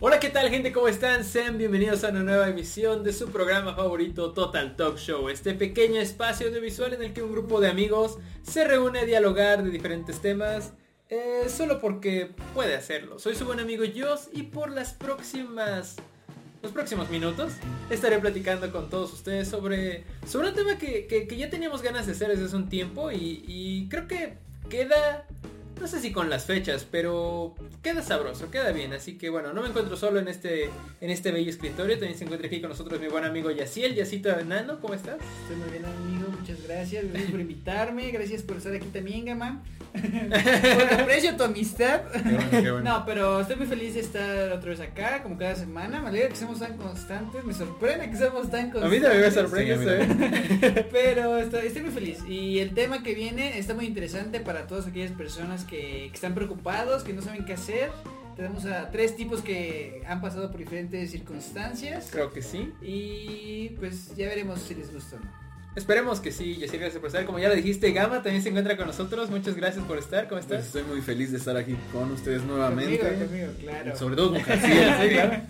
Hola, ¿qué tal gente? ¿Cómo están? Sean bienvenidos a una nueva emisión de su programa favorito Total Talk Show, este pequeño espacio audiovisual en el que un grupo de amigos se reúne a dialogar de diferentes temas, eh, solo porque puede hacerlo. Soy su buen amigo Joss y por las próximas... Los próximos minutos estaré platicando con todos ustedes sobre, sobre un tema que, que- ya teníamos ganas de hacer desde hace un tiempo y creo que queda no sé si con las fechas, pero queda sabroso, queda bien. Así que bueno, no me encuentro solo en este, en este bello escritorio. También se encuentra aquí con nosotros mi buen amigo Yaciel, Yacito Enano, ¿cómo estás? Estoy muy bien amigo, muchas gracias, gracias por invitarme, gracias por estar aquí también, Gama. Aprecio tu amistad. No, pero estoy muy feliz de estar otra vez acá, como cada semana. Me alegra que seamos tan constantes, me sorprende que seamos tan A constantes. mí también me sorprende Sí, a ¿eh? Pero estoy, estoy muy feliz. Y el tema que viene está muy interesante para todas aquellas personas que, que están preocupados, que no saben qué hacer. Tenemos a tres tipos que han pasado por diferentes circunstancias. Creo que sí. Y pues ya veremos si les gusta o no. Esperemos que sí, Yaciel, gracias por estar. Como ya lo dijiste, Gama también se encuentra con nosotros. Muchas gracias por estar. ¿Cómo Pues estás? estoy muy feliz de estar aquí con ustedes nuevamente. Conmigo, conmigo, claro. Sobre todo con Jaciel, sí, claro.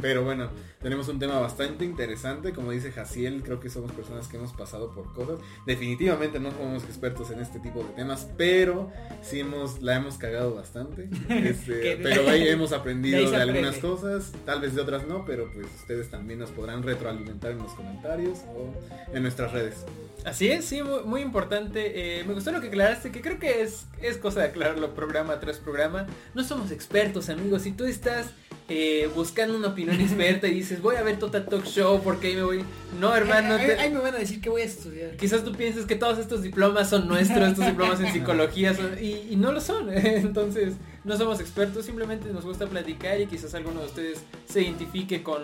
Pero bueno, tenemos un tema bastante interesante. Como dice Jaciel, creo que somos personas que hemos pasado por cosas. Definitivamente no somos expertos en este tipo de temas, pero sí hemos, la hemos cagado bastante. Este, pero ahí hemos aprendido de algunas cosas, tal vez de otras no, pero pues ustedes también nos podrán retroalimentar en los comentarios o en nuestras redes. Así es, sí, muy, muy importante. Eh, me gustó lo que aclaraste, que creo que es, es cosa de aclararlo programa tras programa. No somos expertos, amigos. Si tú estás eh, buscando una opinión experta y dices, voy a ver Total Talk Show porque ahí me voy... No, hermano, Ay, te- ay, me van a decir que voy a estudiar. Quizás tú pienses que todos estos diplomas son nuestros, estos diplomas en psicología son- y, y no lo son. Entonces, no somos expertos, simplemente nos gusta platicar y quizás alguno de ustedes se identifique con,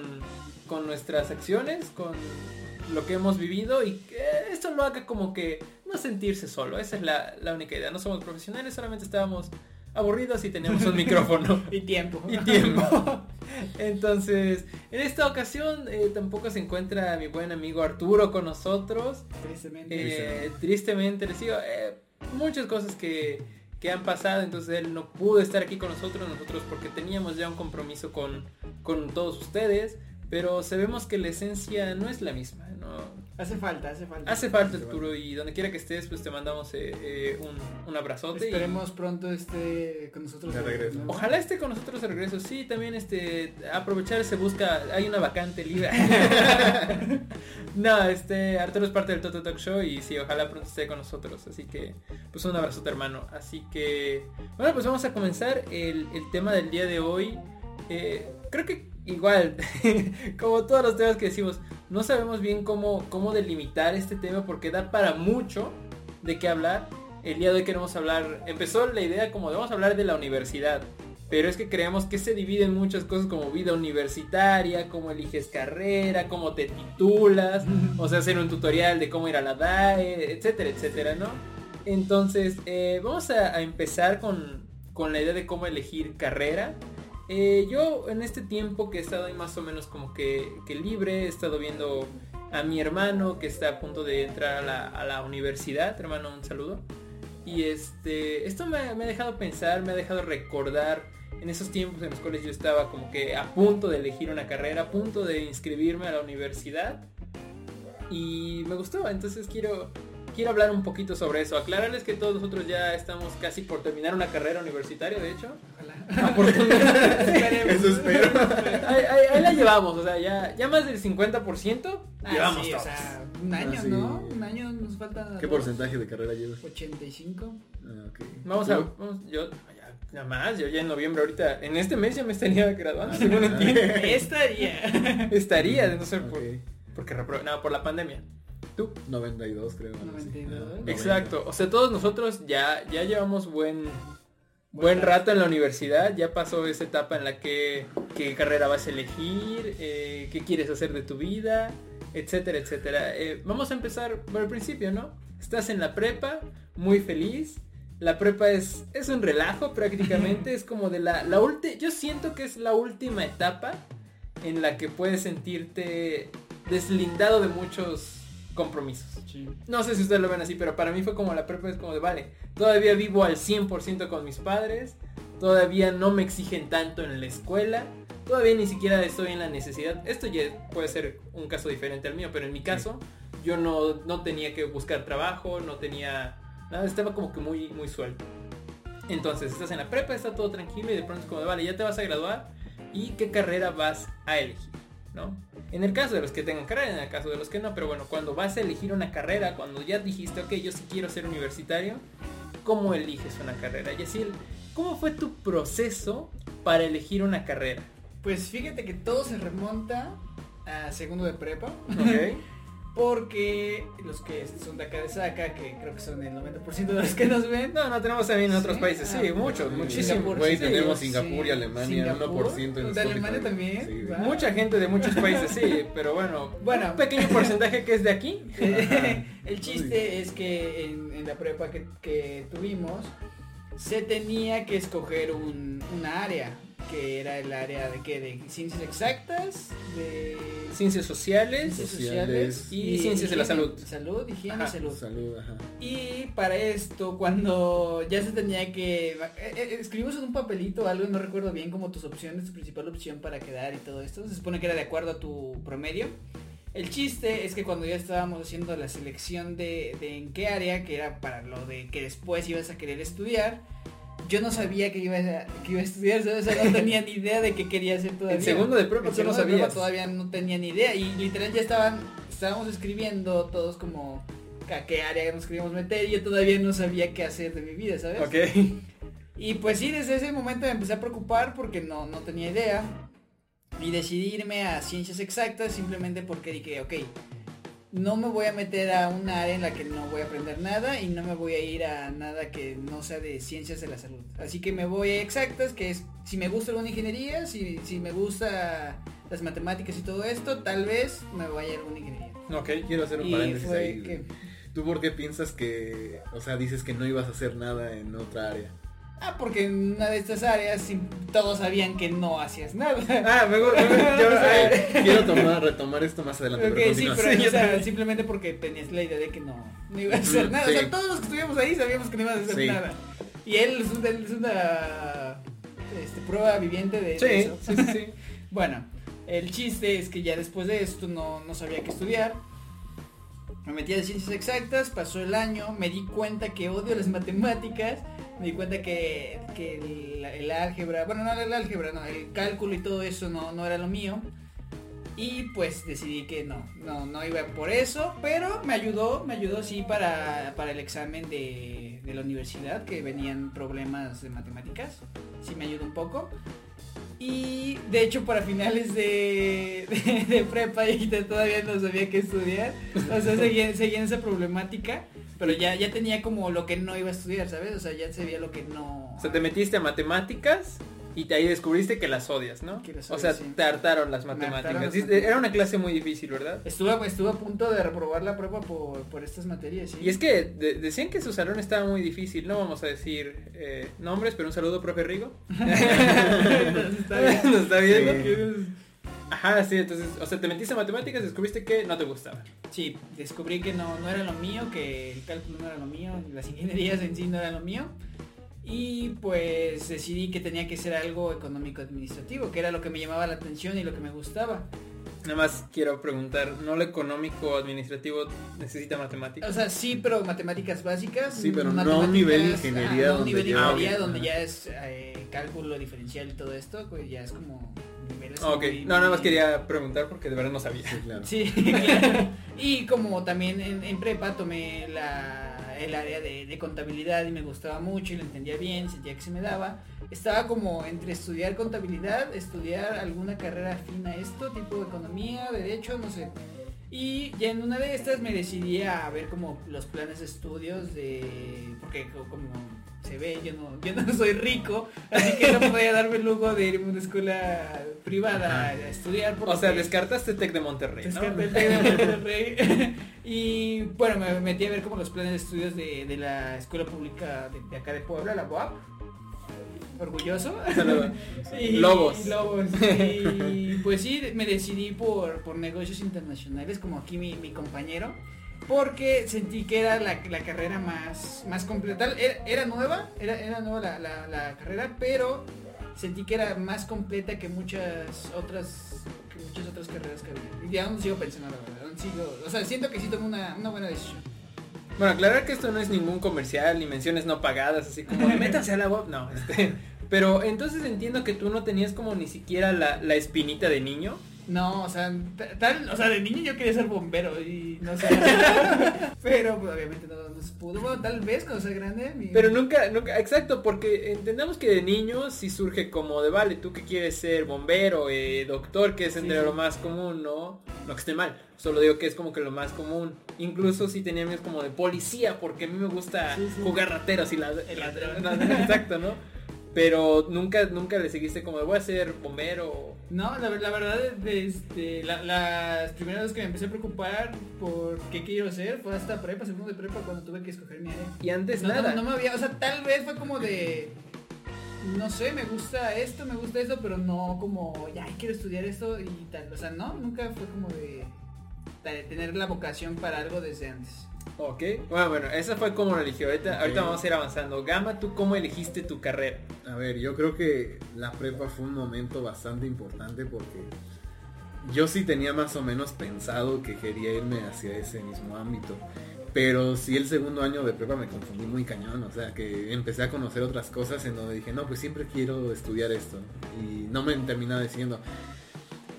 con nuestras acciones, con lo que hemos vivido y que esto lo haga como que no sentirse solo. Esa es la, la única idea. No somos profesionales, solamente estábamos aburridos y teníamos un micrófono Y tiempo. y tiempo. Entonces, en esta ocasión eh, tampoco se encuentra mi buen amigo Arturo con nosotros. Tristemente. Eh, tristemente, les digo, eh, muchas cosas que, que han pasado, entonces él no pudo estar aquí con nosotros, nosotros porque teníamos ya un compromiso con, con todos ustedes, pero sabemos que la esencia no es la misma, ¿no? Hace falta, hace falta. Hace falta Arturo y donde quiera que estés, pues te mandamos eh, eh, un, un abrazote. y- Esperemos pronto esté con nosotros. De regreso. ¿no? Ojalá esté con nosotros de regreso. Sí, también este aprovechar se busca, hay una vacante libre. no, este Arturo es parte del Toto Talk Show y sí, ojalá pronto esté con nosotros. Así que, pues un abrazote hermano. Así que, bueno, pues vamos a comenzar el, el tema del día de hoy. Eh, creo que igual, como todos los temas que decimos, no sabemos bien cómo, cómo delimitar este tema porque da para mucho de qué hablar. El día de hoy queremos hablar, empezó la idea como de vamos a hablar de la universidad, pero es que creemos que se divide en muchas cosas como vida universitaria, cómo eliges carrera, cómo te titulas, o sea, hacer un tutorial de cómo ir a la DAE, etcétera, etcétera, ¿no? Entonces, eh, vamos a, a empezar con, con la idea de cómo elegir carrera. Eh, yo en este tiempo que he estado ahí más o menos como que, libre, he estado viendo a mi hermano que está a punto de entrar a la, a la universidad. Hermano, un saludo. Y este, esto me, me ha dejado pensar, me ha dejado recordar en esos tiempos en los cuales yo estaba como que a punto de elegir una carrera, a punto de inscribirme a la universidad. Y me gustó, entonces quiero, quiero hablar un poquito sobre eso. Aclararles que todos nosotros ya estamos casi por terminar una carrera universitaria, de hecho. Afortunadamente. Eso espero. Ahí, ahí- ahí la llevamos, o sea, ya, ya más del 50%. Ah, llevamos sí, o todos. sea, un año, Ah, sí. ¿no? Un año nos falta. ¿Qué porcentaje de carrera llevas? 85. Ah, ok. Vamos a, ¿Tú? vamos- yo, ya, nada más, yo ya en noviembre ahorita, en este mes ya me estaría graduando, según entiendo. Estaría. Estaría, de no ser por, Ok. porque repro- no, por la pandemia. Tú. 92 creo. algo así. 92. Ah, Exacto, o sea, todos nosotros ya, ya llevamos buen, buen rato en la universidad, ya pasó esa etapa en la que qué carrera vas a elegir, eh, qué quieres hacer de tu vida, etcétera, etcétera. Eh, vamos a empezar por el principio, ¿no? Estás en la prepa, muy feliz. La prepa es, es un relajo prácticamente, es como de la, la última, yo siento que es la última etapa en la que puedes sentirte deslindado de muchos compromisos. No sé si ustedes lo ven así, pero para mí fue como la prepa es como de, vale, todavía vivo al 100% con mis padres, todavía no me exigen tanto en la escuela, todavía ni siquiera estoy en la necesidad. Esto ya puede ser un caso diferente al mío, pero en mi caso yo no, no tenía que buscar trabajo, no tenía nada, estaba como que muy, muy suelto. Entonces, estás en la prepa, está todo tranquilo y de pronto es como, vale, ya te vas a graduar y qué carrera vas a elegir, ¿no? En el caso de los que tengan carrera, en el caso de los que no, pero bueno, cuando vas a elegir una carrera, cuando ya dijiste, ok, yo sí quiero ser universitario, ¿cómo eliges una carrera? Yacil, ¿cómo fue tu proceso para elegir una carrera? Pues fíjate que todo se remonta a segundo de prepa. Porque los que son de acá de Saca, que creo que son el 90% de los que nos ven. No, no tenemos también en otros Sí, países, sí, ah, muchos, sí. muchísimos. Güey, tenemos sí. Singapur y Alemania, Singapur, 1% en ¿De Spotify. Alemania también? Sí. Mucha gente de muchos países, sí, pero bueno, Bueno. un pequeño porcentaje que es de aquí. el chiste es que en, en la prepa que, que tuvimos se tenía que escoger un, una área que era el área de qué de ciencias exactas de Ciencias sociales ciencias sociales y ciencias de la salud. salud higiene Ajá. salud Salud, ajá. y para esto cuando ya se tenía que eh, eh, escribimos en un papelito algo no recuerdo bien como tus opciones tu principal opción para quedar y todo esto se supone que era de acuerdo a tu promedio el chiste es que cuando ya estábamos haciendo la selección de, de en qué área, que era para lo de que después ibas a querer estudiar, yo no sabía que iba a, que iba a estudiar. O sea, no tenía ni idea de qué quería hacer todavía. En segundo de prepa tú no sabías. todavía no tenía ni idea y literal ya estaban, estábamos escribiendo todos como a qué área nos queríamos meter y yo todavía no sabía qué hacer de mi vida, ¿sabes? Ok. Y pues sí, desde ese momento me empecé a preocupar porque no, no tenía idea. Y decidí irme a ciencias exactas simplemente porque dije, ok, no me voy a meter a una área en la que no voy a aprender nada y no me voy a ir a nada que no sea de ciencias de la salud. Así que me voy a exactas, que es si me gusta alguna ingeniería, si, si me gusta las matemáticas y todo esto, tal vez me vaya a alguna ingeniería. Ok. Quiero hacer un Y paréntesis ahí. que- ¿Tú por qué piensas que, o sea, dices que no ibas a hacer nada en otra área? Ah, porque en una de estas áreas todos sabían que no hacías nada. Ah, me gusta. Yo quiero tomar, retomar esto más adelante. Ok, pero sí, pero Sí, o yo sea, también. simplemente porque tenías la idea de que no, no iba a hacer nada. O sea, todos los que estuvimos ahí sabíamos que no iba a hacer Sí. nada. Y él es una, él es una este, prueba viviente de, eso. sí, sí, sí. Bueno, el chiste es que ya después de esto no, no sabía qué estudiar. Me metí a ciencias exactas, pasó el año, me di cuenta que odio las matemáticas, me di cuenta que, que el, el álgebra, bueno, no el álgebra, no, el cálculo y todo eso no, no era lo mío. Y pues decidí que no, no, no iba por eso, pero me ayudó, me ayudó sí para, para el examen de, de la universidad, que venían problemas de matemáticas, sí me ayudó un poco. Y de hecho para finales de, prepa y todavía no sabía qué estudiar. O sea, seguía, seguía en esa problemática. Pero ya, ya tenía como lo que no iba a estudiar, ¿sabes? O sea, ya sabía lo que no... O sea, te metiste a matemáticas y ahí descubriste que las odias, ¿no? Que las o sea, sí. te hartaron las matemáticas. hartaron las. Era una clase muy difícil, ¿verdad? Estuve, estuve a punto de reprobar la prueba por, por estas materias, ¿sí? Y es que de- decían que su salón estaba muy difícil, no vamos a decir eh, nombres, pero un saludo, profe Rigo. Está bien. Nos está viendo. Sí. Ajá, sí, entonces, o sea, te metiste a matemáticas, descubriste que no te gustaba. Sí, descubrí que no, no era lo mío, que el cálculo no era lo mío, las ingenierías en sí no eran lo mío. Y pues decidí que tenía que ser algo económico administrativo, que era lo que me llamaba la atención y lo que me gustaba. Nada más quiero preguntar, ¿no lo económico administrativo necesita matemáticas? O sea, sí, pero matemáticas básicas. Sí, pero no a un nivel ajá, ingeniería no a un donde nivel ya- ingeniería Ah, ok. donde ya es eh, cálculo diferencial y todo esto, pues ya es como niveles ok, muy- no, nada más quería preguntar porque de verdad no sabía. Sí, claro. Sí, claro. Y como también en, en prepa tomé la, el área de, de contabilidad y me gustaba mucho y lo entendía bien, sentía que se me daba. Estaba como entre estudiar contabilidad, estudiar alguna carrera afín a esto, tipo economía, derecho, no sé. Y ya en una de estas me decidí a ver como los planes de estudios de... Porque co- como se ve, yo no, yo no soy rico, así que no podía darme el lujo de irme a una escuela privada a estudiar. O sea, descartaste Tec de Monterrey, ¿no? Descarté el Tec de Monterrey. y bueno, me metí a ver como los planes de estudios de, de la escuela pública de, de acá de Puebla, la UAP. Orgulloso. Y- Lobos. Lobos. Y pues sí, me decidí por, por negocios internacionales, como aquí mi, mi compañero, porque sentí que era la, la carrera más, más completa. Era, era nueva, era, era nueva la, la, carrera, pero sentí que era más completa que muchas otras que muchas otras carreras que había. Y aún sigo pensando, la verdad. Aún sigo, o sea, siento que sí tomé una, una buena decisión. Bueno, aclarar que esto no es ningún comercial ni menciones no pagadas, así como métanse a la web. No, este. Pero entonces entiendo que tú no tenías como ni siquiera la, la espinita de niño. No, o sea, tal, o sea, de niño yo quería ser bombero y no sé. pero pues, obviamente no, no se pudo. Bueno, tal vez cuando sea grande. mi- Pero nunca, nunca, exacto, porque entendemos que de niño sí surge como de, vale, tú que quieres ser bombero, eh, doctor, que es Sí, entre sí. lo más común, ¿no? No que esté mal, solo digo que es como que lo más común. Incluso si tenía amigos como de policía, porque a mí me gusta Sí, sí. jugar rateros y la, El ladrón. exacto, ¿no? Pero nunca, nunca le seguiste como voy a ser bombero. No, la, la verdad, desde la- las primeras veces que me empecé a preocupar por qué quiero hacer fue hasta prepa, segundo de prepa, cuando tuve que escoger mi área. Y antes No, no, nada. no me había, o sea, tal vez fue como de, no sé, me gusta esto, me gusta esto, pero no como, ya, quiero estudiar esto y tal. O sea, no, nunca fue como de, de tener la vocación para algo desde antes. Ok, bueno, bueno, esa fue como lo eligió. Ahorita, ahorita vamos a ir avanzando. Gama, ¿tú cómo elegiste tu carrera? A ver, yo creo que la prepa fue un momento bastante importante porque yo sí tenía más o menos pensado que quería irme hacia ese mismo ámbito. Pero sí el segundo año de prepa me confundí muy cañón, o sea que empecé a conocer otras cosas en donde dije, no, pues siempre quiero estudiar esto. Y no me terminaba decidiendo.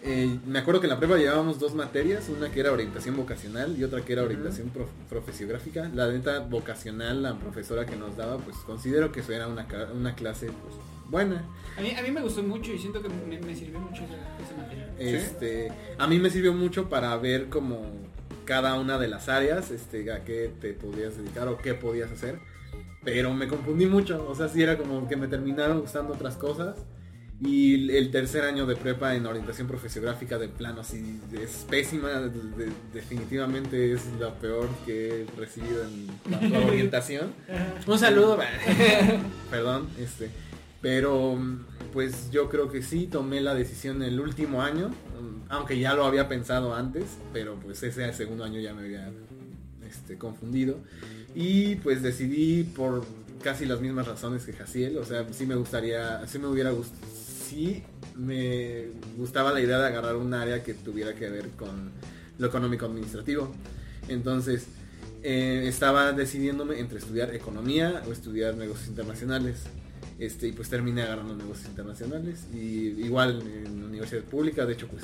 Eh, me acuerdo que en la prepa llevábamos dos materias, una que era orientación vocacional y otra que era orientación prof- profesiográfica. La neta vocacional, la profesora que nos daba, pues considero que eso era una, una clase pues, buena. A mí, a mí me gustó mucho y siento que me, me sirvió mucho esa, esa materia. Este, a mí me sirvió mucho para ver como cada una de las áreas, este, a qué te podías dedicar o qué podías hacer. Pero me confundí mucho, o sea, sí era como que me terminaron gustando otras cosas. Y el tercer año de prepa en orientación profesiográfica de plano así es pésima, de- de- definitivamente es la peor que he recibido en cuanto a orientación. Un saludo. Perdón, este. Pero pues yo creo que sí tomé la decisión el último año, aunque ya lo había pensado antes, pero pues ese segundo año ya me había este, confundido. Y pues decidí por casi las mismas razones que Jaciel, o sea, sí me gustaría, sí me hubiera gustado, sí me gustaba la idea de agarrar un área que tuviera que ver con lo económico administrativo. Entonces, eh, estaba decidiéndome entre estudiar economía o estudiar negocios internacionales. Este, y pues terminé agarrando negocios internacionales. Y igual en universidad pública, de hecho pues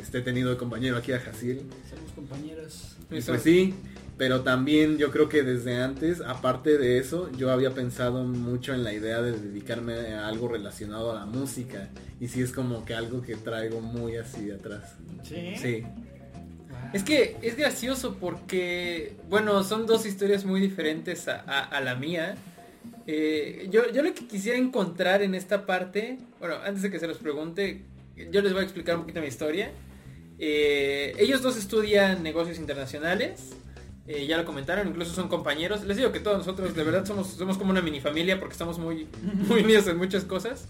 este, he tenido de compañero aquí a Jaciel. Somos compañeros. Y pues sí, pero también yo creo que desde antes, aparte de eso, yo había pensado mucho en la idea de dedicarme a algo relacionado a la música. Y sí es como que algo que traigo muy así de atrás. Sí. Sí. Es que es gracioso porque, bueno, son dos historias muy diferentes a, a- a la mía. Eh, yo, yo lo que quisiera encontrar en esta parte, bueno, antes de que se los pregunte, yo les voy a explicar un poquito mi historia. Eh, ellos dos estudian negocios internacionales, eh, ya lo comentaron, incluso son compañeros. Les digo que todos nosotros de verdad somos, somos como una mini familia porque estamos muy, muy unidos en muchas cosas.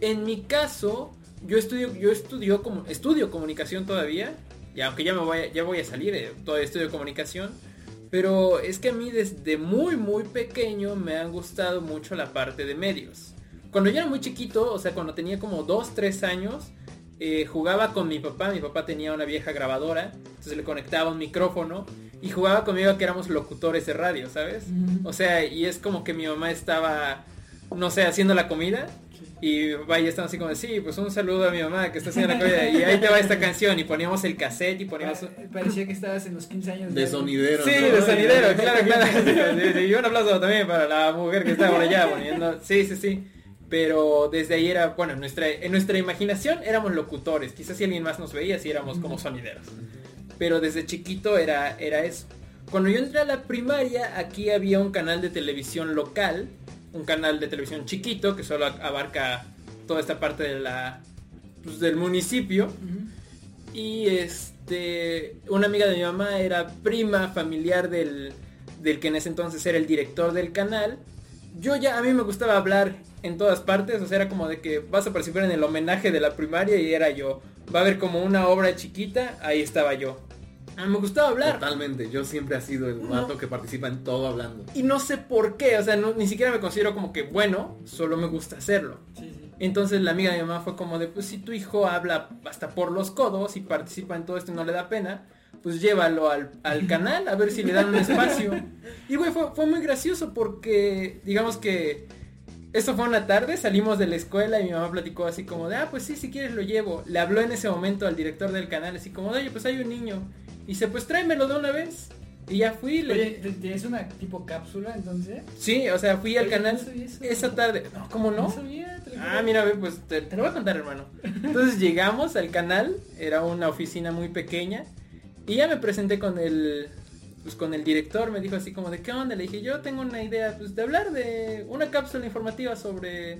En mi caso, yo estudio, yo estudio, como, estudio comunicación todavía, y aunque ya me voy a, ya voy a salir, eh, todavía estudio comunicación. Pero es que a mí desde muy muy pequeño me han gustado mucho la parte de medios. Cuando yo era muy chiquito, o sea, cuando tenía como 2, 3 años, eh, jugaba con mi papá. Mi papá tenía una vieja grabadora, entonces le conectaba un micrófono y jugaba conmigo que éramos locutores de radio, ¿sabes? O sea, y es como que mi mamá estaba, no sé, haciendo la comida y vaya, están así como, sí, pues un saludo a mi mamá que está haciendo la comida y ahí te va esta canción y poníamos el cassette y poníamos... Pa- Parecía que estabas en los 15 años De sonidero. Sí, ¿no? de sonidero, claro, claro. Y un aplauso también para la mujer que está por allá poniendo. Sí, sí, sí. Pero desde ahí era, bueno, en nuestra, en nuestra imaginación éramos locutores. Quizás si alguien más nos veía, si éramos como sonideros. Pero desde chiquito era, era eso. Cuando yo entré a la primaria, aquí había un canal de televisión local. Un canal de televisión chiquito que solo abarca toda esta parte de la, pues, del municipio. Y este, una amiga de mi mamá era prima familiar del, del que en ese entonces era el director del canal. Yo ya, a mí me gustaba hablar en todas partes, o sea, era como de que vas a participar en el homenaje de la primaria y era yo. va a haber como una obra chiquita, ahí estaba yo. Ah, me gustaba hablar. Totalmente, yo siempre he sido el vato que participa en todo hablando. Y no sé por qué, o sea, ni siquiera me considero como que bueno, solo me gusta hacerlo. Entonces la amiga de mi mamá fue como de, pues si tu hijo habla hasta por los codos y participa en todo esto y no le da pena, pues llévalo al, canal a ver si le dan un espacio. Y güey, fue, fue muy gracioso porque, digamos que eso fue una tarde, salimos de la escuela y mi mamá platicó así como de, ah, pues sí, si quieres lo llevo. Le habló en ese momento al director del canal, así como, oye, pues hay un niño. Y dice, pues tráemelo de una vez. Y ya fui. Oye, ¿tienes una tipo cápsula entonces? Sí, o sea, fui al canal esa tarde. No, ¿cómo no? ah, mira, pues te, te, lo voy a contar, hermano. Entonces llegamos al canal, era una oficina muy pequeña. Y ya me presenté con el, pues con el director, me dijo así como de qué onda, le dije yo tengo una idea pues de hablar de una cápsula informativa sobre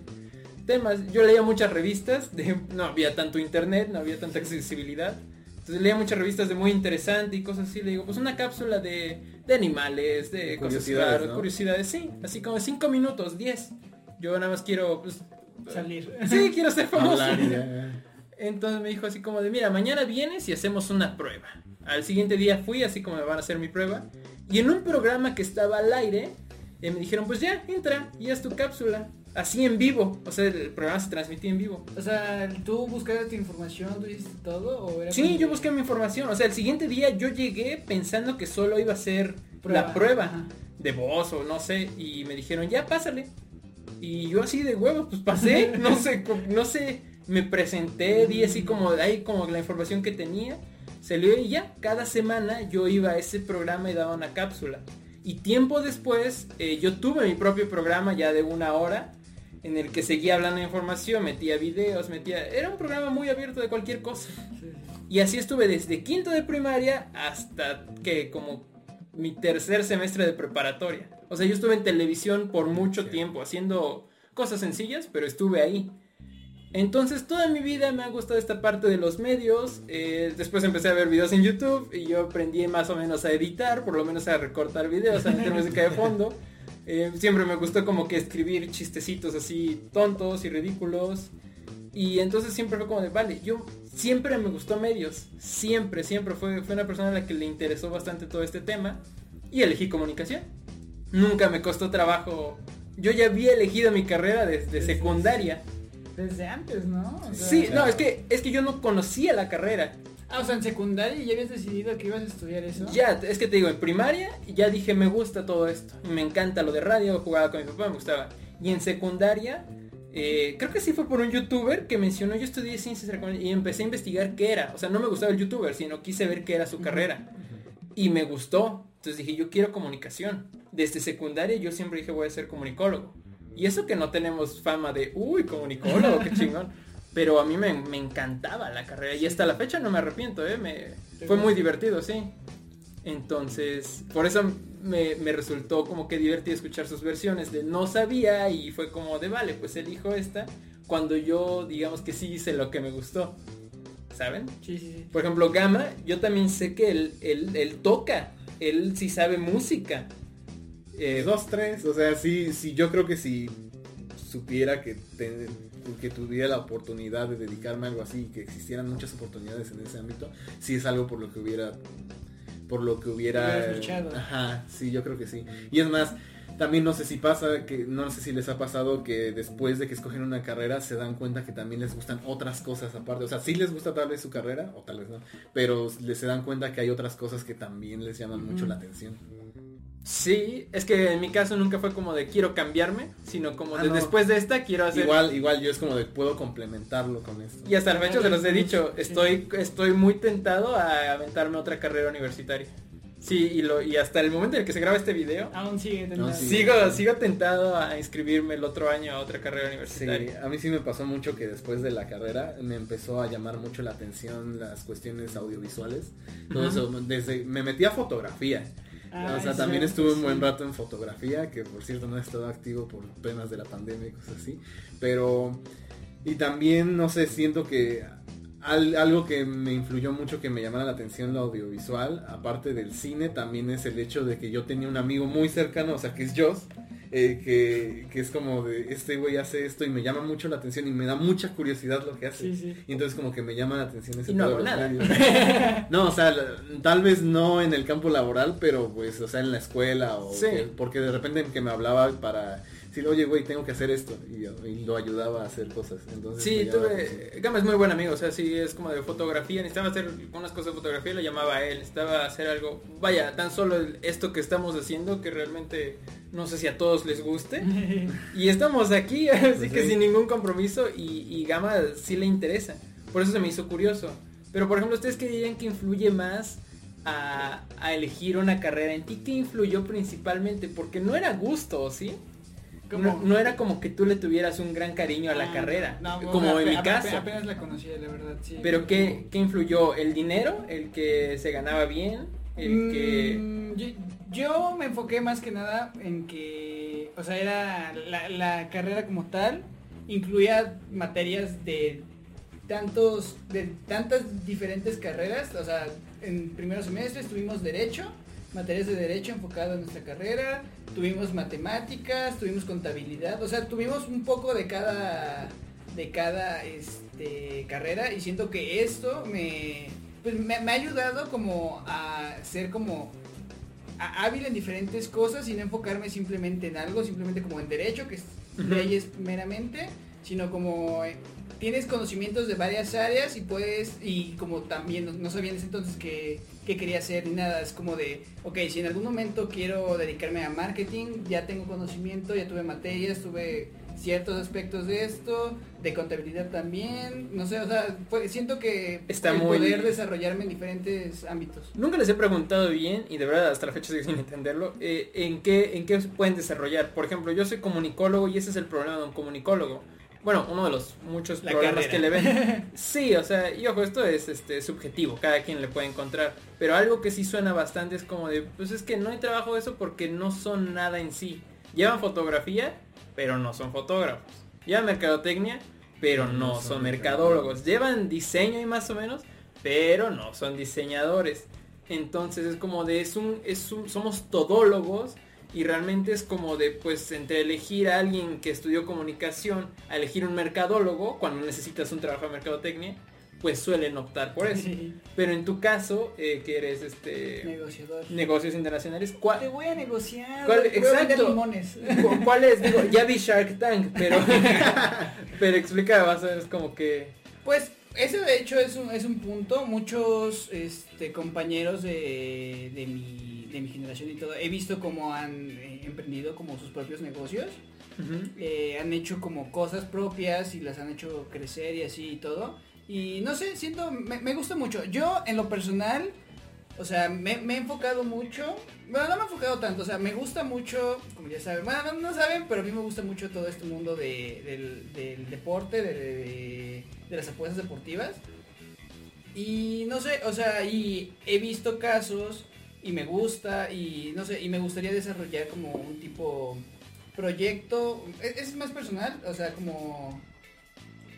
temas. Yo leía muchas revistas, de, no había tanto internet, no había tanta accesibilidad. Entonces leía muchas revistas de muy interesante y cosas así. Le digo, pues una cápsula de, de animales, de curiosidades, cosas curiosidades, sí. Así como 5 minutos, 10. Yo nada más quiero pues, salir. Sí, quiero ser famoso. Entonces me dijo así como de, mira, mañana vienes y hacemos una prueba. Al siguiente día fui, así como me van a hacer mi prueba. Y en un programa que estaba al aire, eh, me dijeron, pues ya, entra, y es tu cápsula. Así en vivo. O sea, el programa se transmitía en vivo. O sea, ¿tú buscaste tu información, tú hiciste todo? ¿o era sí, yo busqué mi información. O sea, el siguiente día yo llegué pensando que solo iba a ser la prueba de voz o no sé. Y me dijeron, ya, pásale. Y yo así de huevos, pues pasé. no sé, no sé. Me presenté, di así como ahí como la información que tenía Salió y ya, cada semana yo iba a ese programa y daba una cápsula. Y tiempo después eh, yo tuve mi propio programa ya de una hora en el que seguía hablando de información, metía videos, metía... Era un programa muy abierto de cualquier cosa. Y así estuve desde quinto de primaria hasta que como mi tercer semestre de preparatoria. O sea, yo estuve en televisión por mucho tiempo haciendo cosas sencillas, pero estuve ahí. Entonces toda mi vida me ha gustado esta parte de los medios. Eh, después empecé a ver videos en YouTube y yo aprendí más o menos a editar, por lo menos a recortar videos, a meter música de fondo. Eh, siempre me gustó como que escribir chistecitos así tontos y ridículos. Y entonces siempre fue como de, vale, yo siempre me gustó medios. Siempre, siempre fue, fue una persona a la que le interesó bastante todo este tema. Y elegí comunicación. Nunca me costó trabajo. Yo ya había elegido mi carrera desde secundaria desde antes, ¿no? sí, no, es que, es que yo no conocía la carrera. Ah, o sea, en secundaria ya habías decidido que ibas a estudiar eso. Ya, es que te digo, en primaria ya dije me gusta todo esto. Me encanta lo de radio, jugaba con mi papá, me gustaba. Y en secundaria, eh, creo que sí fue por un youtuber que mencionó, yo estudié ciencias y empecé a investigar qué era. O sea, no me gustaba el youtuber, sino quise ver qué era su carrera. Y me gustó. Entonces dije, yo quiero comunicación. Desde secundaria yo siempre dije voy a ser comunicólogo. Y eso que no tenemos fama de, uy, comunicólogo, qué chingón. Pero a mí me, encantaba la carrera y hasta la fecha no me arrepiento, ¿eh? Me, fue muy divertido, sí. Entonces, por eso me, resultó como que divertido escuchar sus versiones de no sabía y fue como de, vale, pues elijo esta cuando yo digamos que sí hice lo que me gustó. ¿Saben? Sí, sí, sí. Por ejemplo, Gama, yo también sé que él, él, él toca, él sí sabe música. Eh, dos, tres, o sea, sí, sí, yo creo que si supiera que, que tuviera la oportunidad de dedicarme a algo así, que existieran muchas oportunidades en ese ámbito, sí es algo por lo que hubiera, por lo que hubiera... Ajá, sí, yo creo que sí. Y es más, también no sé si pasa, que no sé si les ha pasado que después de que escogen una carrera se dan cuenta que también les gustan otras cosas aparte. O sea, sí les gusta tal vez su carrera, o tal vez no, pero les se dan cuenta que hay otras cosas que también les llaman mucho la atención. Sí, es que en mi caso nunca fue como de quiero cambiarme, sino como ah, de después de esta quiero hacer. Igual, igual yo es como de puedo complementarlo con esto. Y hasta la fecha se los he dicho, estoy, estoy muy tentado a aventarme otra carrera universitaria. Sí, y, lo, y hasta el momento en el que se graba este video, aún sigue tentado. sigo, sigo tentado a inscribirme el otro año a otra carrera universitaria. Sí, a mí sí me pasó mucho que después de la carrera me empezó a llamar mucho la atención las cuestiones audiovisuales. Todo eso, desde me metí a fotografía o sea, también estuve un buen rato en fotografía, que por cierto no he estado activo por penas de la pandemia y cosas así. Pero, y también, no sé, siento que algo que me influyó mucho que me llamara la atención lo audiovisual, aparte del cine, también es el hecho de que yo tenía un amigo muy cercano, o sea, que es Joss, eh, que, que, es como de este güey hace esto y me llama mucho la atención y me da mucha curiosidad lo que hace. Y entonces como que me llama la atención ese y no nada. no, o sea, tal vez no en el campo laboral, pero pues, o sea, en la escuela o porque de repente que me hablaba para decir, oye, güey, tengo que hacer esto. Y, lo ayudaba a hacer cosas. Entonces, sí, tuve. Gama es muy buen amigo, o sea, sí, es como de fotografía. Necesitaba hacer unas cosas de fotografía lo llamaba a él. Necesitaba hacer algo. Vaya, tan solo esto que estamos haciendo que realmente no sé si a todos les guste. y estamos aquí, así que sin ningún compromiso. Y, y Gama sí le interesa. Por eso se me hizo curioso. Pero por ejemplo, ¿ustedes qué dirían que influye más a, a, elegir una carrera? ¿En ti qué influyó principalmente? Porque no era gusto, ¿sí? No, era como que tú le tuvieras un gran cariño a la ah, carrera, como en mi caso. Apenas la conocía, la verdad, sí. Pero ¿qué, ¿qué, influyó? ¿El dinero? ¿El que se ganaba bien? ¿El que...? Mm, yo, me enfoqué más que nada en que, o sea, era la, la carrera como tal, incluía materias de tantos, de tantas diferentes carreras, o sea, en primeros semestres tuvimos derecho, materias de derecho enfocado en nuestra carrera, tuvimos matemáticas, tuvimos contabilidad, o sea, tuvimos un poco de cada de cada este, carrera y siento que esto me, pues, me, ha ayudado como a ser como hábil en diferentes cosas y no enfocarme simplemente en algo, simplemente como en derecho, que es leyes meramente, sino como tienes conocimientos de varias áreas y puedes, y como también no, sabía en ese entonces que, quería hacer ni nada, es como de, ok, si en algún momento quiero dedicarme a marketing, ya tengo conocimiento, ya tuve materias, tuve ciertos aspectos de esto, de contabilidad también, no sé, o sea, siento que Está poder desarrollarme en diferentes ámbitos. Nunca les he preguntado bien, y de verdad hasta la fecha sigo sin entenderlo, eh, en, qué, en qué pueden desarrollar. Por ejemplo, yo soy comunicólogo y ese es el problema de un comunicólogo bueno, uno de los muchos problemas que le ven. Sí, o sea, y ojo, esto es este subjetivo, cada quien le puede encontrar. Pero algo que sí suena bastante es como de, pues es que no hay trabajo de eso porque no son nada en sí. Llevan fotografía, pero no son fotógrafos. Llevan mercadotecnia, pero no, son mercadólogos. Llevan diseño y más o menos, pero no son diseñadores. Entonces es como de, es un, es un, somos todólogos y realmente es como de pues entre elegir a alguien que estudió comunicación a elegir un mercadólogo cuando necesitas un trabajo de mercadotecnia pues suelen optar por eso. Pero en tu caso eh, que eres este negociador. negocios internacionales ¿cuál, te voy a negociar. ¿cuál, exacto. ¿cuál es digo ya vi Shark Tank pero pero explica vas a ver es como que pues eso de hecho es un, es un punto. Muchos este compañeros de, de mi de mi generación y todo, he visto cómo han eh, emprendido como sus propios negocios. Eh, han hecho como cosas propias y las han hecho crecer y así y todo. Y no sé, siento, me, gusta mucho. Yo en lo personal, o sea, me, he enfocado mucho. Bueno, no me he enfocado tanto, o sea, me gusta mucho, como ya saben, bueno, no, saben, pero a mí me gusta mucho todo este mundo de, del, deporte, de, de las apuestas deportivas. Y no sé, o sea, y he visto casos y me gusta y no sé, y me gustaría desarrollar como un tipo proyecto, e-, es, más personal, o sea, como...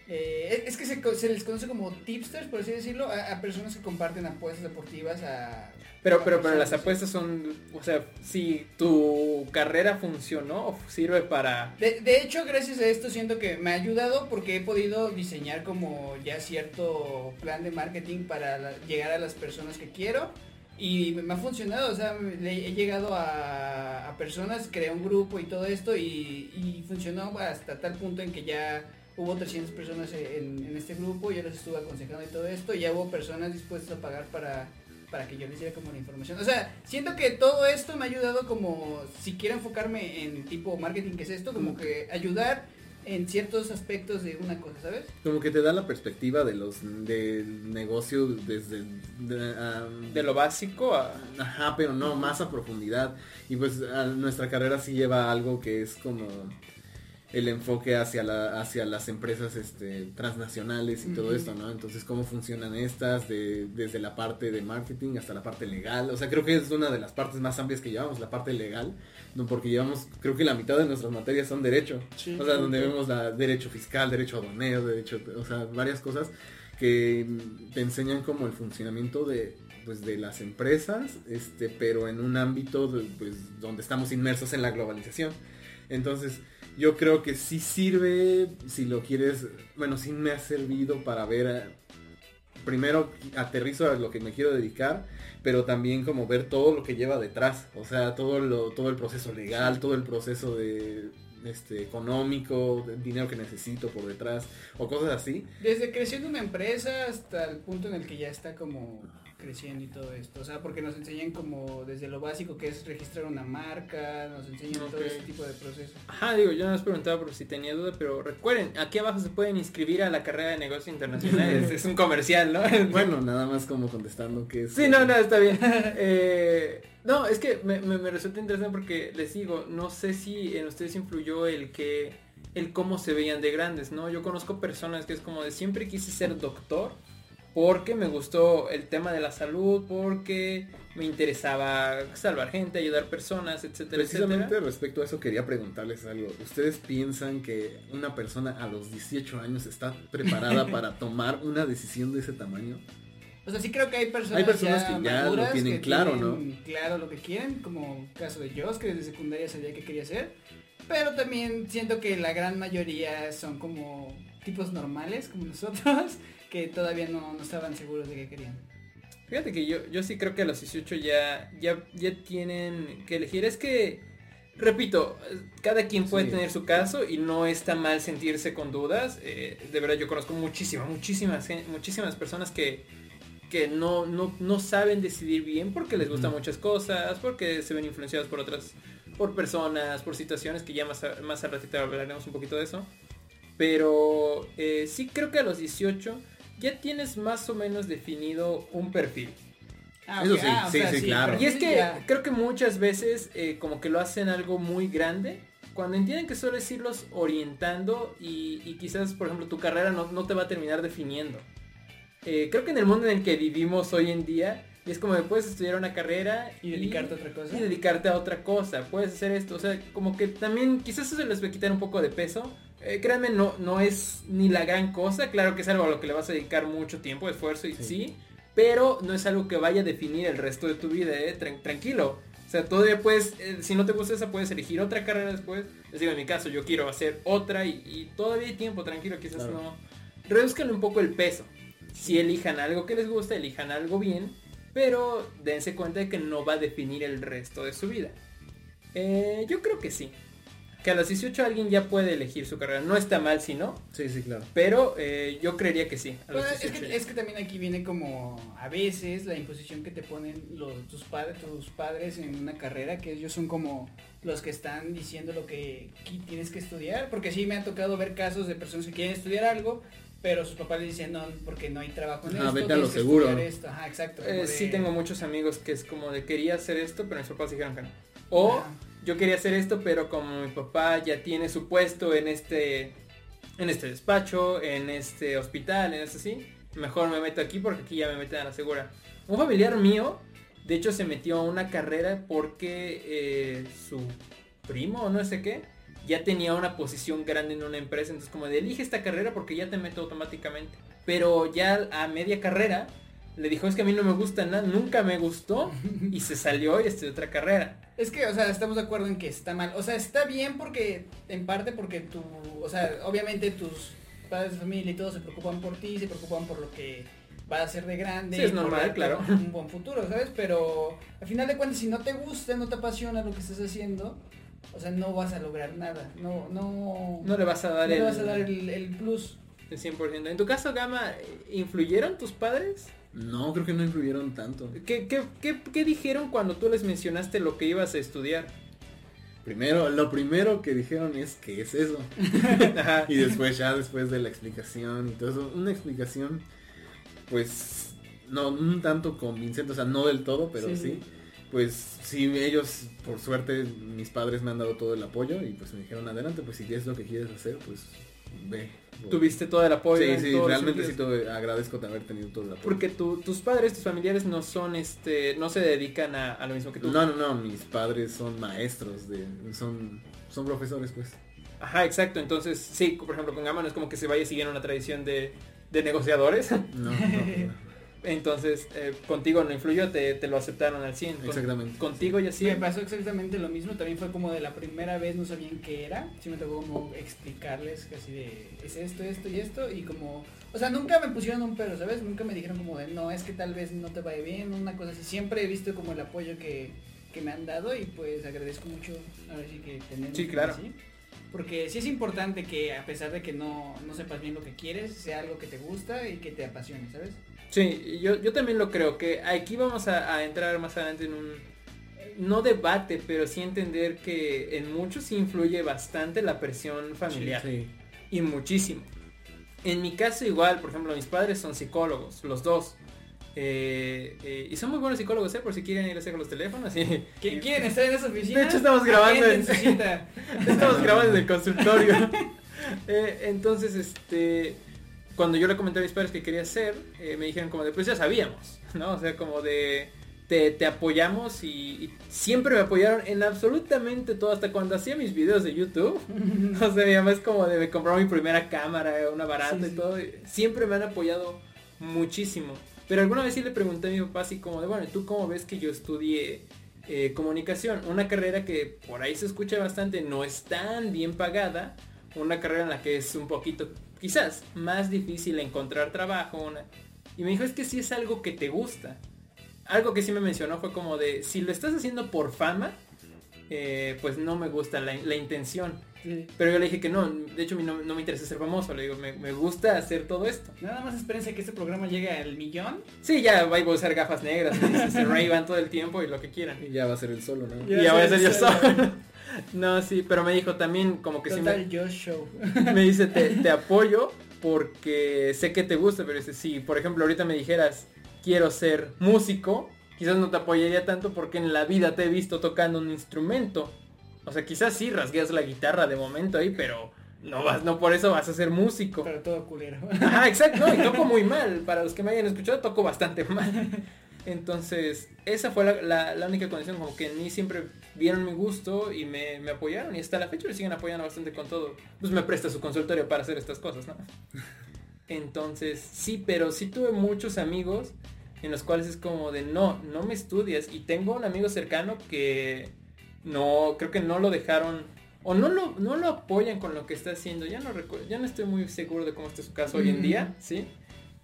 Eh, es que se, se, les conoce como tipsters, por así decirlo, a, personas que comparten apuestas deportivas a... Pero, pero, pero las apuestas son, o sea, si tu carrera funcionó o sirve para... De, de, hecho, gracias a esto siento que me ha ayudado porque he podido diseñar como ya cierto plan de marketing para llegar a las personas que quiero y me ha funcionado, o sea, he llegado a, personas, creé un grupo y todo esto y, funcionó hasta tal punto en que ya hubo 300 personas en, este grupo, yo les estuve aconsejando y todo esto, y ya hubo personas dispuestas a pagar para, para que yo les diera como la información. O sea, siento que todo esto me ha ayudado como, si quiero enfocarme en tipo marketing, que es esto, como que ayudar en ciertos aspectos de una cosa, ¿sabes? Como que te da la perspectiva de los del negocio desde de, lo básico a ajá, pero no más a profundidad y pues nuestra carrera sí lleva algo que es como el enfoque hacia la hacia las empresas este transnacionales y todo esto, ¿no? Entonces cómo funcionan estas de, desde la parte de marketing hasta la parte legal, o sea, creo que es una de las partes más amplias que llevamos, la parte legal, no porque llevamos creo que la mitad de nuestras materias son derecho, o sea, donde vemos la derecho fiscal, derecho aduanero, derecho, o sea, varias cosas que te enseñan como el funcionamiento de pues de las empresas, este, pero en un ámbito pues donde estamos inmersos en la globalización. Entonces, yo creo que sí sirve si lo quieres, bueno, sí me ha servido para ver, eh, primero aterrizo a lo que me quiero dedicar, pero también como ver todo lo que lleva detrás, o sea, todo lo, todo el proceso legal, todo el proceso de este económico, dinero que necesito por detrás o cosas así. Desde creciendo una empresa hasta el punto en el que ya está como creciendo y todo esto. O sea, porque nos enseñan como desde lo básico que es registrar una marca, nos enseñan todo ese tipo de procesos. Ajá, digo, yo no os preguntaba por si tenía duda, pero recuerden, aquí abajo se pueden inscribir a la carrera de negocios internacionales. es un comercial, ¿no? bueno, nada más como contestando que es... Sí, no, no, está bien. eh, no, es que me, me, resulta interesante porque les digo, no sé si en ustedes influyó el que el cómo se veían de grandes, ¿no? Yo conozco personas que es como de siempre quise ser doctor porque me gustó el tema de la salud, porque me interesaba salvar gente, ayudar personas, etcétera. Precisamente respecto a eso quería preguntarles algo. ¿Ustedes piensan que una persona a los 18 años está preparada para tomar una decisión de ese tamaño? O sea, sí creo que hay personas, hay personas que ya lo tienen claro, ¿no? Claro lo que quieren, como el caso de Joss, que desde secundaria sabía que quería ser. Pero también siento que la gran mayoría son como tipos normales, como nosotros, que todavía no, estaban seguros de qué querían. Fíjate que yo, yo sí creo que a los 18 ya, ya, ya tienen que elegir. Es que, repito, cada quien puede tener su caso y no está mal sentirse con dudas. Eh, de verdad yo conozco muchísimas, muchísimas, muchísimas personas que, que no, no, saben decidir bien porque les gustan muchas cosas, porque se ven influenciados por otras, por personas, por situaciones que ya más, más al ratito hablaremos un poquito de eso. Pero eh, sí creo que a los 18 ya tienes más o menos definido un perfil. Ah, Eso sí, ah, sí, sí, claro. Y es que creo que muchas veces eh, como que lo hacen algo muy grande. Cuando entienden que solo es irlos orientando y, quizás, por ejemplo, tu carrera no, te va a terminar definiendo. Eh, creo que en el mundo en el que vivimos hoy en día, es como que puedes estudiar una carrera y dedicarte a otra cosa. Y dedicarte a otra cosa. Puedes hacer esto. O sea, como que también quizás eso se les va a quitar un poco de peso. Eh, créanme, no, no es ni la gran cosa. Claro que es algo a lo que le vas a dedicar mucho tiempo, esfuerzo y sí. pero no es algo que vaya a definir el resto de tu vida, eh, tranquilo. O sea, todavía puedes, eh, si no te gusta esa, puedes elegir otra carrera después. Les digo, en mi caso, yo quiero hacer otra y, todavía hay tiempo, tranquilo, quizás no. Reduzcan un poco el peso. Si elijan algo que les gusta, elijan algo bien, pero dense cuenta de que no va a definir el resto de su vida. Eh, yo creo que sí que a los 18 alguien ya puede elegir su carrera. No está mal si no. Sí, sí, claro. Pero eh, yo creería que sí. es, que, también aquí viene como a veces la imposición que te ponen los, tus, padres, tus padres en una carrera, que ellos son como los que están diciendo lo que tienes que estudiar. Porque sí me ha tocado ver casos de personas que quieren estudiar algo. Pero sus papás le dicen no, porque no hay trabajo en ah, esto. Vete a lo seguro. Esto. Ajá, exacto. Eh, sí tengo muchos amigos que es como de quería hacer esto, pero mis papás dijeron que no. O yo quería hacer esto, pero como mi papá ya tiene su puesto en este, en este despacho, en este hospital, en este así, mejor me meto aquí porque aquí ya me meten a la segura. Un familiar mío, de hecho, se metió a una carrera porque eh, su primo o no sé qué, ya tenía una posición grande en una empresa, entonces como de elige esta carrera porque ya te meto automáticamente. Pero ya a media carrera le dijo es que a mí no me gusta nada, nunca me gustó y se salió y estudió otra carrera. Es que, o sea, estamos de acuerdo en que está mal. O sea, está bien porque, en parte porque tú, o sea, obviamente tus padres de familia y todos se preocupan por ti, se preocupan por lo que va a ser de grande. Sí, es normal, claro. Un buen futuro, ¿sabes? Pero al final de cuentas, si no te gusta, no te apasiona lo que estás haciendo, o sea, no vas a lograr nada. No, no. No le vas a dar, no el, le vas a dar el, el plus. El 100%. En tu caso, Gama, ¿influyeron tus padres? No, creo que no influyeron tanto. ¿Qué, qué, dijeron cuando tú les mencionaste lo que ibas a estudiar? Primero, lo primero que dijeron es ¿qué es eso? y después ya después de la explicación y todo eso, una explicación pues no un tanto convincente, o sea, no del todo, pero sí. Pues sí, ellos, por suerte, mis padres me han dado todo el apoyo y pues me dijeron, adelante, pues si es lo que quieres hacer, pues ve, tuviste todo el apoyo. Sí, sí, realmente sí te agradezco de haber tenido todo el apoyo. Porque tus padres, tus familiares no son, este, no se dedican a, lo mismo que tú. No, no, no, mis padres son maestros, de, son, son profesores, pues. Ajá, exacto. Entonces, sí, por ejemplo, con Gama no es como que se vaya siguiendo una tradición de, de negociadores. No, no, Entonces, eh, contigo no influyó, te, te, lo aceptaron al 100. Exactamente. contigo ya sí. Me pasó exactamente lo mismo, también fue como de la primera vez no sabían qué era. Sí me tocó como explicarles así de, es esto, esto y esto. Y como, o sea, nunca me pusieron un pero, ¿sabes? Nunca me dijeron como de, no, es que tal vez no te vaya bien, una cosa así. Siempre he visto como el apoyo que, que me han dado y pues agradezco mucho, a ver si que tener Sí, claro. Porque sí es importante que a pesar de que no, no sepas bien lo que quieres, sea algo que te gusta y que te apasione, ¿sabes? Sí, yo, yo también lo creo, que aquí vamos a, entrar más adelante en un, no debate, pero sí entender que en muchos influye bastante la presión familiar. Sí, Y muchísimo. En mi caso igual, por ejemplo, mis padres son psicólogos, los dos. Eh, eh, y son muy buenos psicólogos, ¿eh? Por si quieren ir a hacer los teléfonos. Y, ¿Quieren estar en esa oficina? De hecho, estamos grabando en, estamos grabando en el consultorio. Eh, entonces, este cuando yo le comenté a mis padres que quería hacer, eh, me dijeron como de, pues ya sabíamos, ¿no? O sea, como de, te, apoyamos y, siempre me apoyaron en absolutamente todo, hasta cuando hacía mis videos de YouTube. o sea, mi mamá es como de, me compró mi primera cámara, una barata y todo. siempre me han apoyado muchísimo. Pero alguna vez sí le pregunté a mi papá así como de, bueno, ¿tú cómo ves que yo estudié eh, comunicación? Una carrera que por ahí se escucha bastante, no es tan bien pagada. Una carrera en la que es un poquito quizás más difícil encontrar trabajo. Y me dijo, es que si es algo que te gusta. Algo que sí me mencionó fue como de, si lo estás haciendo por fama, eh, pues no me gusta la, intención. Pero yo le dije que no, de hecho no, no me interesa ser famoso, le digo, me, gusta hacer todo esto. Nada más espérense que este programa llegue al millón. Sí, ya voy a usar gafas negras, se van todo el tiempo y lo que quieran. Y ya va a ser el solo, ¿no? Y ya, voy a ser yo solo. No, sí, pero me dijo también como que sí me... show. Me dice, te, apoyo porque sé que te gusta, pero dice, sí, por ejemplo, ahorita me dijeras, quiero ser músico, quizás no te apoyaría tanto porque en la vida te he visto tocando un instrumento. O sea, quizás sí rasgueas la guitarra de momento ahí, pero no vas, no por eso vas a ser músico. Pero todo culero. Ah, exacto, no, y toco muy mal. Para los que me hayan escuchado, toco bastante mal. Entonces, esa fue la, la, única condición, como que ni siempre vieron mi gusto y me, apoyaron y hasta la fecha me siguen apoyando bastante con todo. Pues me presta su consultorio para hacer estas cosas, ¿no? Entonces, sí, pero sí tuve muchos amigos en los cuales es como de no, no me estudias. Y tengo un amigo cercano que no, creo que no lo dejaron o no lo, no lo apoyan con lo que está haciendo. Ya no recuerdo, ya no estoy muy seguro de cómo está su caso hoy en día, ¿sí?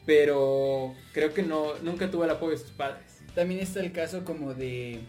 Pero creo que no, nunca tuve el apoyo de sus padres. También está el caso como de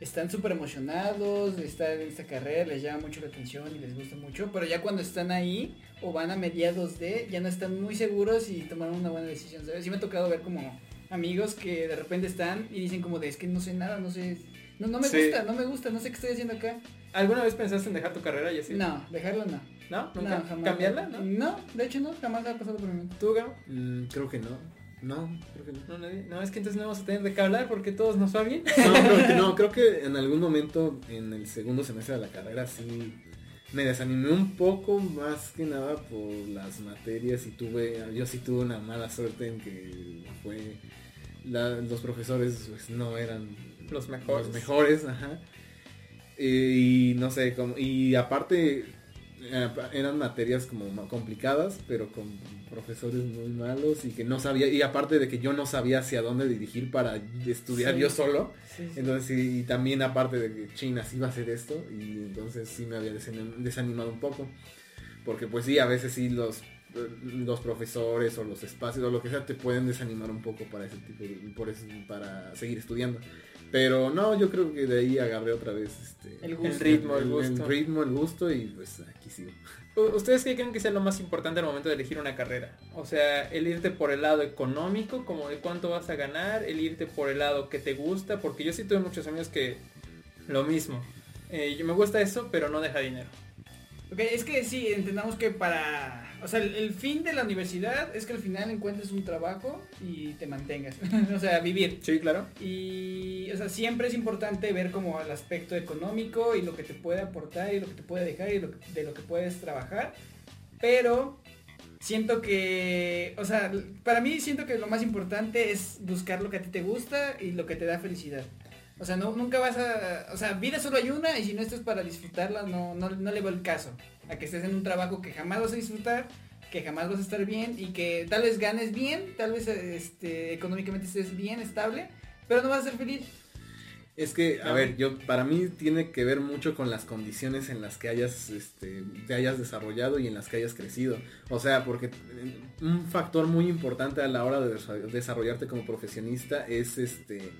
están súper emocionados de estar en esta carrera, les llama mucho la atención y les gusta mucho, pero ya cuando están ahí o van a mediados de, ya no están muy seguros y tomaron una buena decisión, ¿sabes? Sí me ha tocado ver como amigos que de repente están y dicen como de, es que no sé nada, no sé, no, no me gusta, no me gusta, no sé qué estoy haciendo acá. ¿Alguna vez pensaste en dejar tu carrera y así? No, dejarla no. ¿No? ¿Nunca? ¿Cambiarla? No? no, de hecho no, jamás ha pasado por mi mente. ¿Tú, Gabo? Mm, creo que no. No, creo que no. No, no, es que entonces no vamos a tener de qué hablar porque todos nos va bien. No, creo que, no, creo que en algún momento en el segundo semestre de la carrera sí me desanimé un poco más que nada por las materias y tuve, yo sí tuve una mala suerte en que fue, los profesores pues, no eran los mejores. Los mejores, ajá. y no sé, como, y aparte eh, eran materias como complicadas, pero con profesores muy malos y que no sabía, y aparte de que yo no sabía hacia dónde dirigir para estudiar yo solo, entonces y, también aparte de que China sí iba a hacer esto, y entonces sí me había desanimado un poco, porque pues sí, a veces sí los los profesores o los espacios o lo que sea te pueden desanimar un poco para ese tipo de, por eso, para seguir estudiando. Pero no, yo creo que de ahí agarré otra vez este, el, ritmo, el, gusto. El ritmo, el gusto y pues aquí sigo. ¿Ustedes qué creen que sea lo más importante al momento de elegir una carrera? O sea, el irte por el lado económico, como de cuánto vas a ganar, el irte por el lado que te gusta, porque yo sí tuve muchos amigos que lo mismo. Eh, yo me gusta eso, pero no deja dinero. Ok, es que sí, entendamos que para... O sea, el, fin de la universidad es que al final encuentres un trabajo y te mantengas. o sea, vivir. Sí, claro. Y, o sea, siempre es importante ver como el aspecto económico y lo que te puede aportar y lo que te puede dejar y de lo que puedes trabajar. Pero siento que, o sea, para mí siento que lo más importante es buscar lo que a ti te gusta y lo que te da felicidad. O sea, no, nunca vas a... O sea, vida solo hay una y si no estás para disfrutarla, no, no, no le veo el caso. A que estés en un trabajo que jamás vas a disfrutar que jamás vas a estar bien y que tal vez ganes bien, tal vez este, económicamente estés bien, estable, pero no vas a ser feliz. Es que, a ver, yo para mí tiene que ver mucho con las condiciones en las que hayas, este, te hayas desarrollado y en las que hayas crecido. O sea, porque eh, un factor muy importante a la hora de desarrollarte como profesionista es este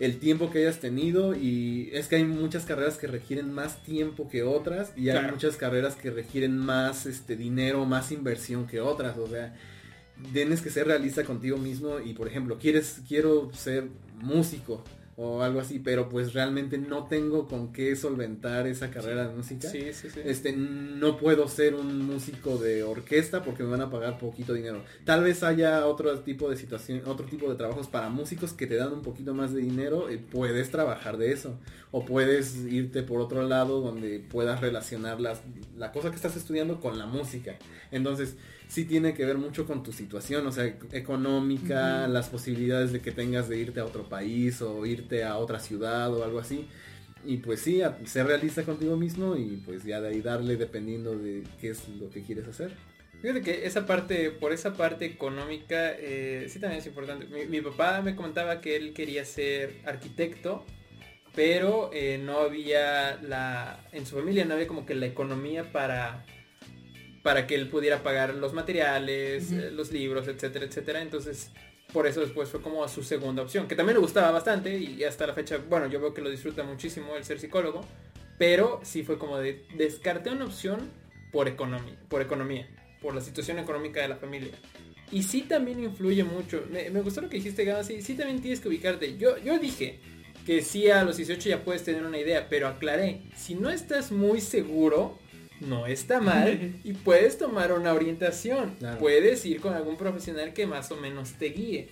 el tiempo que hayas tenido y es que hay muchas carreras que requieren más tiempo que otras y hay muchas carreras que requieren más este dinero, más inversión que otras, o sea, tienes que ser realista contigo mismo y por ejemplo, quieres quiero ser músico o algo así, pero pues realmente no tengo con qué solventar esa carrera de música. Sí, sí, sí. Este, no puedo ser un músico de orquesta porque me van a pagar poquito dinero. Tal vez haya otro tipo de situación, otro tipo de trabajos para músicos que te dan un poquito más de dinero, y puedes trabajar de eso. O puedes irte por otro lado donde puedas relacionar las, la cosa que estás estudiando con la música. Entonces, sí tiene que ver mucho con tu situación, o sea, económica, las posibilidades de que tengas de irte a otro país o irte a otra ciudad o algo así. Y pues sí, ser realista contigo mismo y pues ya de ahí darle dependiendo de qué es lo que quieres hacer. Fíjate que esa parte, por esa parte económica, eh, sí también es importante. Mi, papá me comentaba que él quería ser arquitecto, pero eh, no había la, en su familia no había como que la economía para para que él pudiera pagar los materiales, eh, los libros, etcétera, etcétera. Entonces, por eso después fue como a su segunda opción, que también le gustaba bastante y hasta la fecha, bueno, yo veo que lo disfruta muchísimo el ser psicólogo, pero sí fue como de descarté una opción por economía, por economía, por la situación económica de la familia. Y sí también influye mucho. Me, gustó lo que dijiste, Gama, sí, sí también tienes que ubicarte. Yo, yo dije que sí a los 18 ya puedes tener una idea, pero aclaré, si no estás muy seguro, no está mal y puedes tomar una orientación. Puedes ir con algún profesional que más o menos te guíe.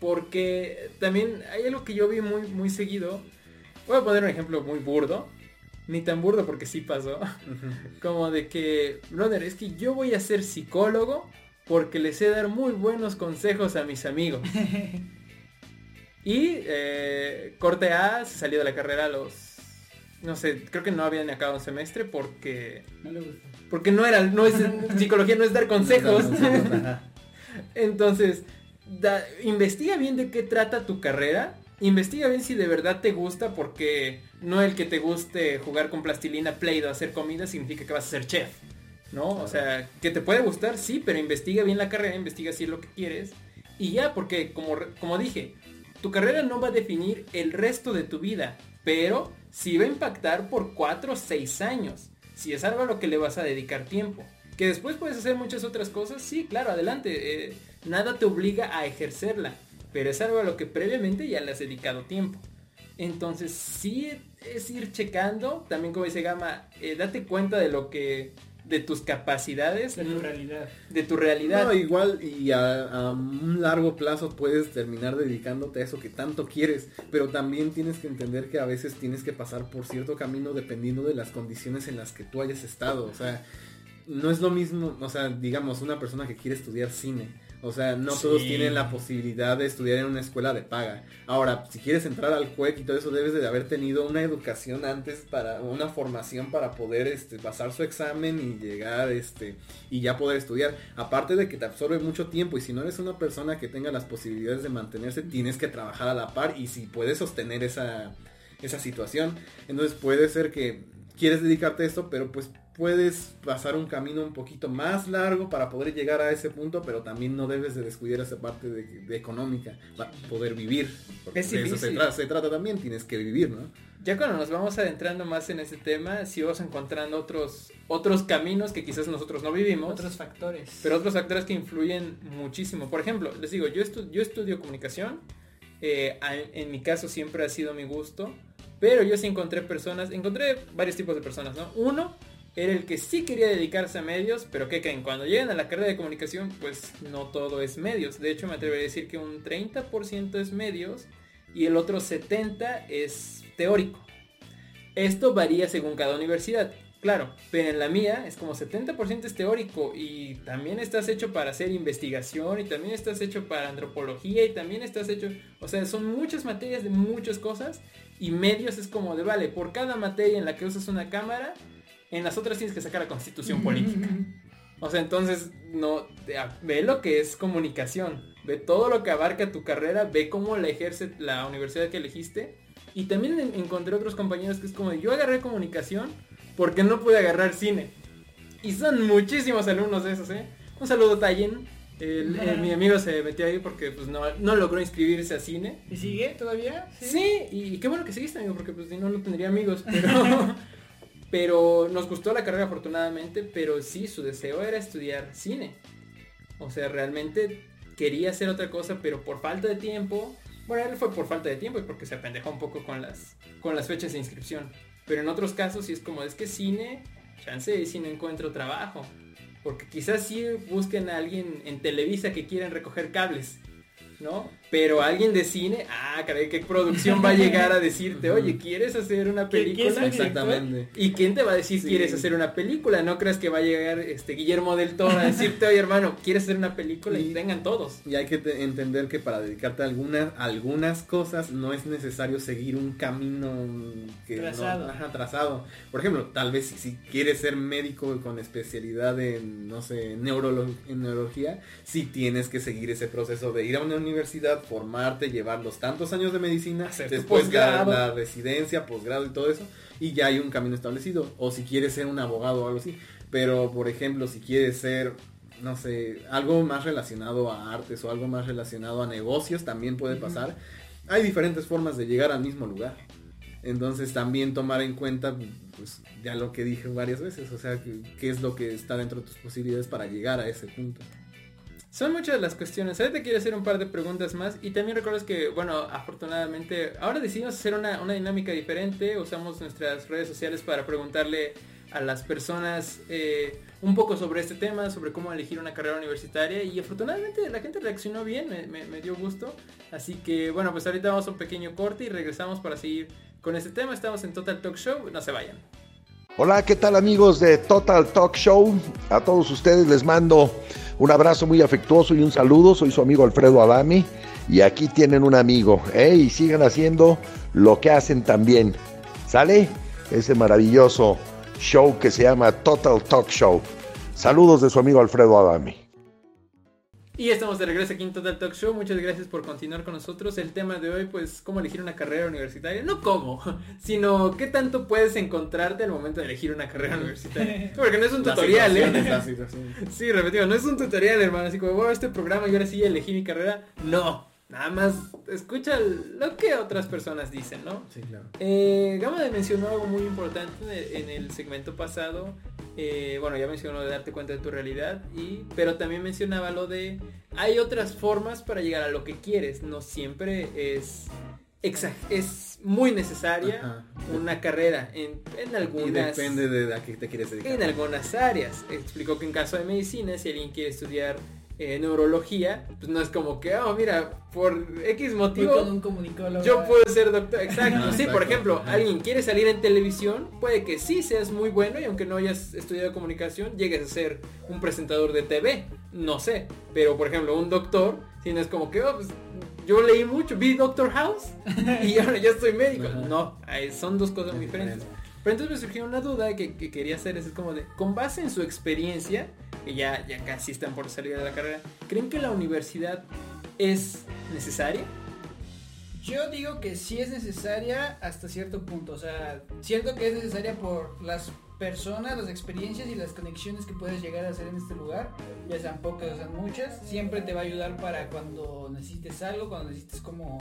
Porque también hay algo que yo vi muy, muy seguido. Voy a poner un ejemplo muy burdo. Ni tan burdo porque sí pasó. Como de que, brother, es que yo voy a ser psicólogo porque les sé dar muy buenos consejos a mis amigos. y eh, corte A, se salió de la carrera a los no sé, creo que no había ni acabado un semestre porque... No le gusta. Porque no era, no es, psicología no es dar consejos. Entonces, investiga bien de qué trata tu carrera. Investiga bien si de verdad te gusta porque no el que te guste jugar con plastilina, play o hacer comida significa que vas a ser chef. ¿No? O sea, que te puede gustar, sí, pero investiga bien la carrera, investiga si es lo que quieres. Y ya, porque como, como dije, tu carrera no va a definir el resto de tu vida, pero si va a impactar por 4 o 6 años. Si es algo a lo que le vas a dedicar tiempo. Que después puedes hacer muchas otras cosas, sí, claro, adelante. Eh, nada te obliga a ejercerla. Pero es algo a lo que previamente ya le has dedicado tiempo. Entonces sí es ir checando, también como dice Gama, eh, date cuenta de lo que de tus capacidades. De tu realidad. De tu realidad. No, igual y a, un largo plazo puedes terminar dedicándote a eso que tanto quieres, pero también tienes que entender que a veces tienes que pasar por cierto camino dependiendo de las condiciones en las que tú hayas estado. O sea, no es lo mismo, o sea, digamos, una persona que quiere estudiar cine o sea, no todos tienen la posibilidad de estudiar en una escuela de paga. Ahora, si quieres entrar al CUEC y todo eso, debes de haber tenido una educación antes para, una formación para poder este, pasar su examen y llegar, este, y ya poder estudiar. Aparte de que te absorbe mucho tiempo y si no eres una persona que tenga las posibilidades de mantenerse, tienes que trabajar a la par y si puedes sostener esa, esa situación. Entonces puede ser que quieres dedicarte a esto, pero pues puedes pasar un camino un poquito más largo para poder llegar a ese punto, pero también no debes de descuidar esa parte de, económica para poder vivir. Porque eso se, se, trata también, tienes que vivir, ¿no? Ya cuando nos vamos adentrando más en ese tema, si vamos encontrando otros, otros caminos que quizás nosotros no vivimos. Otros factores. Pero otros factores que influyen muchísimo. Por ejemplo, les digo, yo, yo estudio comunicación. Eh, en mi caso siempre ha sido mi gusto. Pero yo sí encontré personas, encontré varios tipos de personas, ¿no? Uno, era el que sí quería dedicarse a medios, pero que creen? Cuando llegan a la carrera de comunicación, pues no todo es medios. De hecho, me atrevería a decir que un 30% es medios y el otro 70% es teórico. Esto varía según cada universidad, claro, pero en la mía es como 70% es teórico y también estás hecho para hacer investigación y también estás hecho para antropología y también estás hecho, o sea, son muchas materias de muchas cosas y medios es como de, vale, por cada materia en la que usas una cámara, en las otras tienes que sacar la constitución política. O sea, entonces, no, ve lo que es comunicación, ve todo lo que abarca tu carrera, ve cómo la ejerce la universidad que elegiste. Y también encontré otros compañeros que es como, yo agarré comunicación porque no pude agarrar cine. Y son muchísimos alumnos de esos, ¿eh? Un saludo, Tayen. mi amigo se metió ahí porque pues no, logró inscribirse a cine. ¿Y sigue todavía? Sí, y, qué bueno que seguiste, amigo, porque pues si no, no tendría amigos. Pero, pero nos gustó la carrera afortunadamente, pero sí, su deseo era estudiar cine. O sea, realmente quería hacer otra cosa, pero por falta de tiempo, bueno, él fue por falta de tiempo y porque se apendejó un poco con las, con las fechas de inscripción. Pero en otros casos sí es como, es que cine, chance si no encuentro trabajo. Porque quizás sí busquen a alguien en Televisa que quieran recoger cables. ¿No? Pero alguien de cine, ah, caray, ¿qué producción va a llegar a decirte, oye, ¿quieres hacer una película? Exactamente. ¿Y quién te va a decir, quieres hacer una película? No creas que va a llegar este Guillermo del Toro a decirte, oye, hermano, ¿quieres hacer una película? Y, tengan todos. Y hay que entender que para dedicarte a algunas, algunas cosas no es necesario seguir un camino que trazado. No, trazado. Por ejemplo, tal vez si, quieres ser médico con especialidad en, no sé, en neurología, sí tienes que seguir ese proceso de ir a una universidad universidad, formarte, llevar los tantos años de medicina, después la, la, residencia, posgrado y todo eso, y ya hay un camino establecido. O si quieres ser un abogado o algo así. Pero, por ejemplo, si quieres ser, no sé, algo más relacionado a artes o algo más relacionado a negocios, también puede pasar. Hay diferentes formas de llegar al mismo lugar. Entonces también tomar en cuenta, pues ya lo que dije varias veces, o sea, qué es lo que está dentro de tus posibilidades para llegar a ese punto. Son muchas las cuestiones. Ahorita quiero hacer un par de preguntas más. Y también recuerdas que, bueno, afortunadamente, ahora decidimos hacer una, dinámica diferente. Usamos nuestras redes sociales para preguntarle a las personas eh, un poco sobre este tema, sobre cómo elegir una carrera universitaria. Y afortunadamente la gente reaccionó bien, me, dio gusto. Así que, bueno, pues ahorita vamos a un pequeño corte y regresamos para seguir con este tema. Estamos en Total Talk Show. No se vayan. Hola, ¿qué tal amigos de Total Talk Show? A todos ustedes les mando un abrazo muy afectuoso y un saludo. Soy su amigo Alfredo Adami y aquí tienen un amigo. ¿eh? Y sigan haciendo lo que hacen también. ¿Sale? Ese maravilloso show que se llama Total Talk Show. Saludos de su amigo Alfredo Adami. Y estamos de regreso aquí en Total Talk Show. Muchas gracias por continuar con nosotros. El tema de hoy, pues, cómo elegir una carrera universitaria. No cómo, sino qué tanto puedes encontrarte al momento de elegir una carrera universitaria. Porque no es un tutorial, ¿eh? sí, repetido, no es un tutorial, hermano. Así como, bueno, este programa y ahora sí elegí mi carrera. No. Nada más escucha lo que otras personas dicen, ¿no? Sí, claro. Eh, Gama mencionó algo muy importante en el segmento pasado. Eh, bueno, ya mencionó de darte cuenta de tu realidad, y, pero también mencionaba lo de hay otras formas para llegar a lo que quieres. No siempre es es muy necesaria una carrera en, en algunas depende de a qué te quieres dedicar en algunas áreas explicó que en caso de medicina si alguien quiere estudiar eh, neurología, pues no es como que, oh, mira, por X motivo, yo puedo ser doctor. Exacto. sí, por ejemplo, alguien quiere salir en televisión, puede que sí seas muy bueno y aunque no hayas estudiado comunicación, llegues a ser un presentador de TV. No sé. Pero, por ejemplo, un doctor, si no es como que, oh, pues, yo leí mucho, vi Doctor House y ahora ya estoy médico. No, son dos cosas muy diferentes. Pero entonces me surgió una duda que, que quería hacer, es como de, con base en su experiencia, que ya, ya casi están por salir de la carrera, ¿creen que la universidad es necesaria? Yo digo que sí es necesaria hasta cierto punto. O sea, cierto que es necesaria por las personas, las experiencias y las conexiones que puedes llegar a hacer en este lugar, ya sean pocas o sean muchas, siempre te va a ayudar para cuando necesites algo, cuando necesites como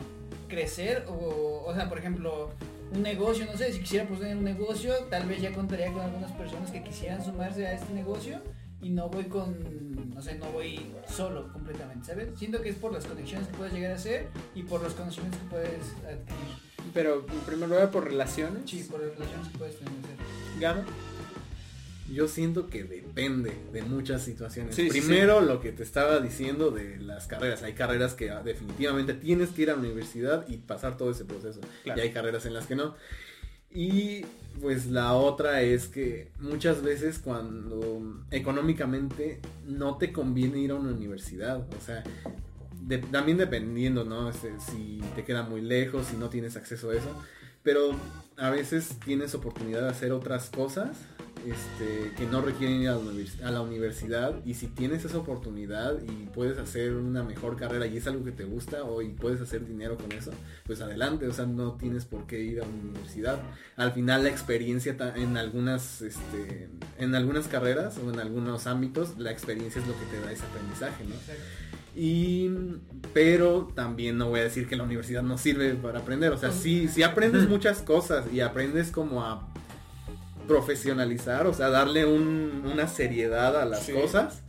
crecer. O, o sea, por ejemplo, un negocio, no sé, si quisiera poner un negocio, tal vez ya contaría con algunas personas que quisieran sumarse a este negocio y no voy con, no sé, no voy solo completamente, ¿sabes? Siento que es por las conexiones que puedes llegar a hacer y por los conocimientos que puedes adquirir. Pero en primer lugar por relaciones. Sí, por las relaciones que puedes tener. Gama. Yo siento que depende de muchas situaciones. Primero, lo que te estaba diciendo de las carreras. Hay carreras que definitivamente tienes que ir a la universidad y pasar todo ese proceso. Y hay carreras en las que no. Y pues la otra es que muchas veces cuando económicamente no te conviene ir a una universidad, o sea, también dependiendo, ¿no? Este, si te queda muy lejos, si no tienes acceso a eso. pero a veces tienes oportunidad de hacer otras cosas este, que no requieren ir a la, universidad y si tienes esa oportunidad y puedes hacer una mejor carrera y es algo que te gusta o y puedes hacer dinero con eso, pues adelante, o sea, no tienes por qué ir a una universidad. Al final la experiencia en algunas, este, en algunas carreras o en algunos ámbitos, la experiencia es lo que te da ese aprendizaje, ¿no? Y, pero también no voy a decir que la universidad no sirve para aprender. O sea, sí, sí aprendes muchas cosas y aprendes como a profesionalizar, o sea, darle una seriedad a las cosas.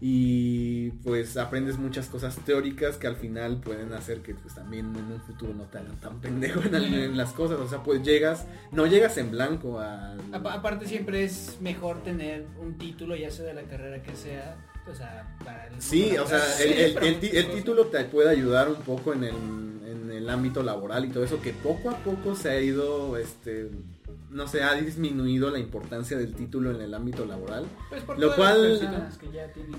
Y pues aprendes muchas cosas teóricas que al final pueden hacer que pues también en un futuro no te hagan tan pendejo en, las cosas. O sea, pues llegas, no llegas en blanco a... Aparte siempre es mejor tener un título, ya sea de la carrera que sea, o sea, para el Sí, o sea, el, título te puede ayudar un poco en el, en el ámbito laboral y todo eso, que poco a poco se ha ido, este, no sé, ha disminuido la importancia del título en el ámbito laboral. Pues lo cual,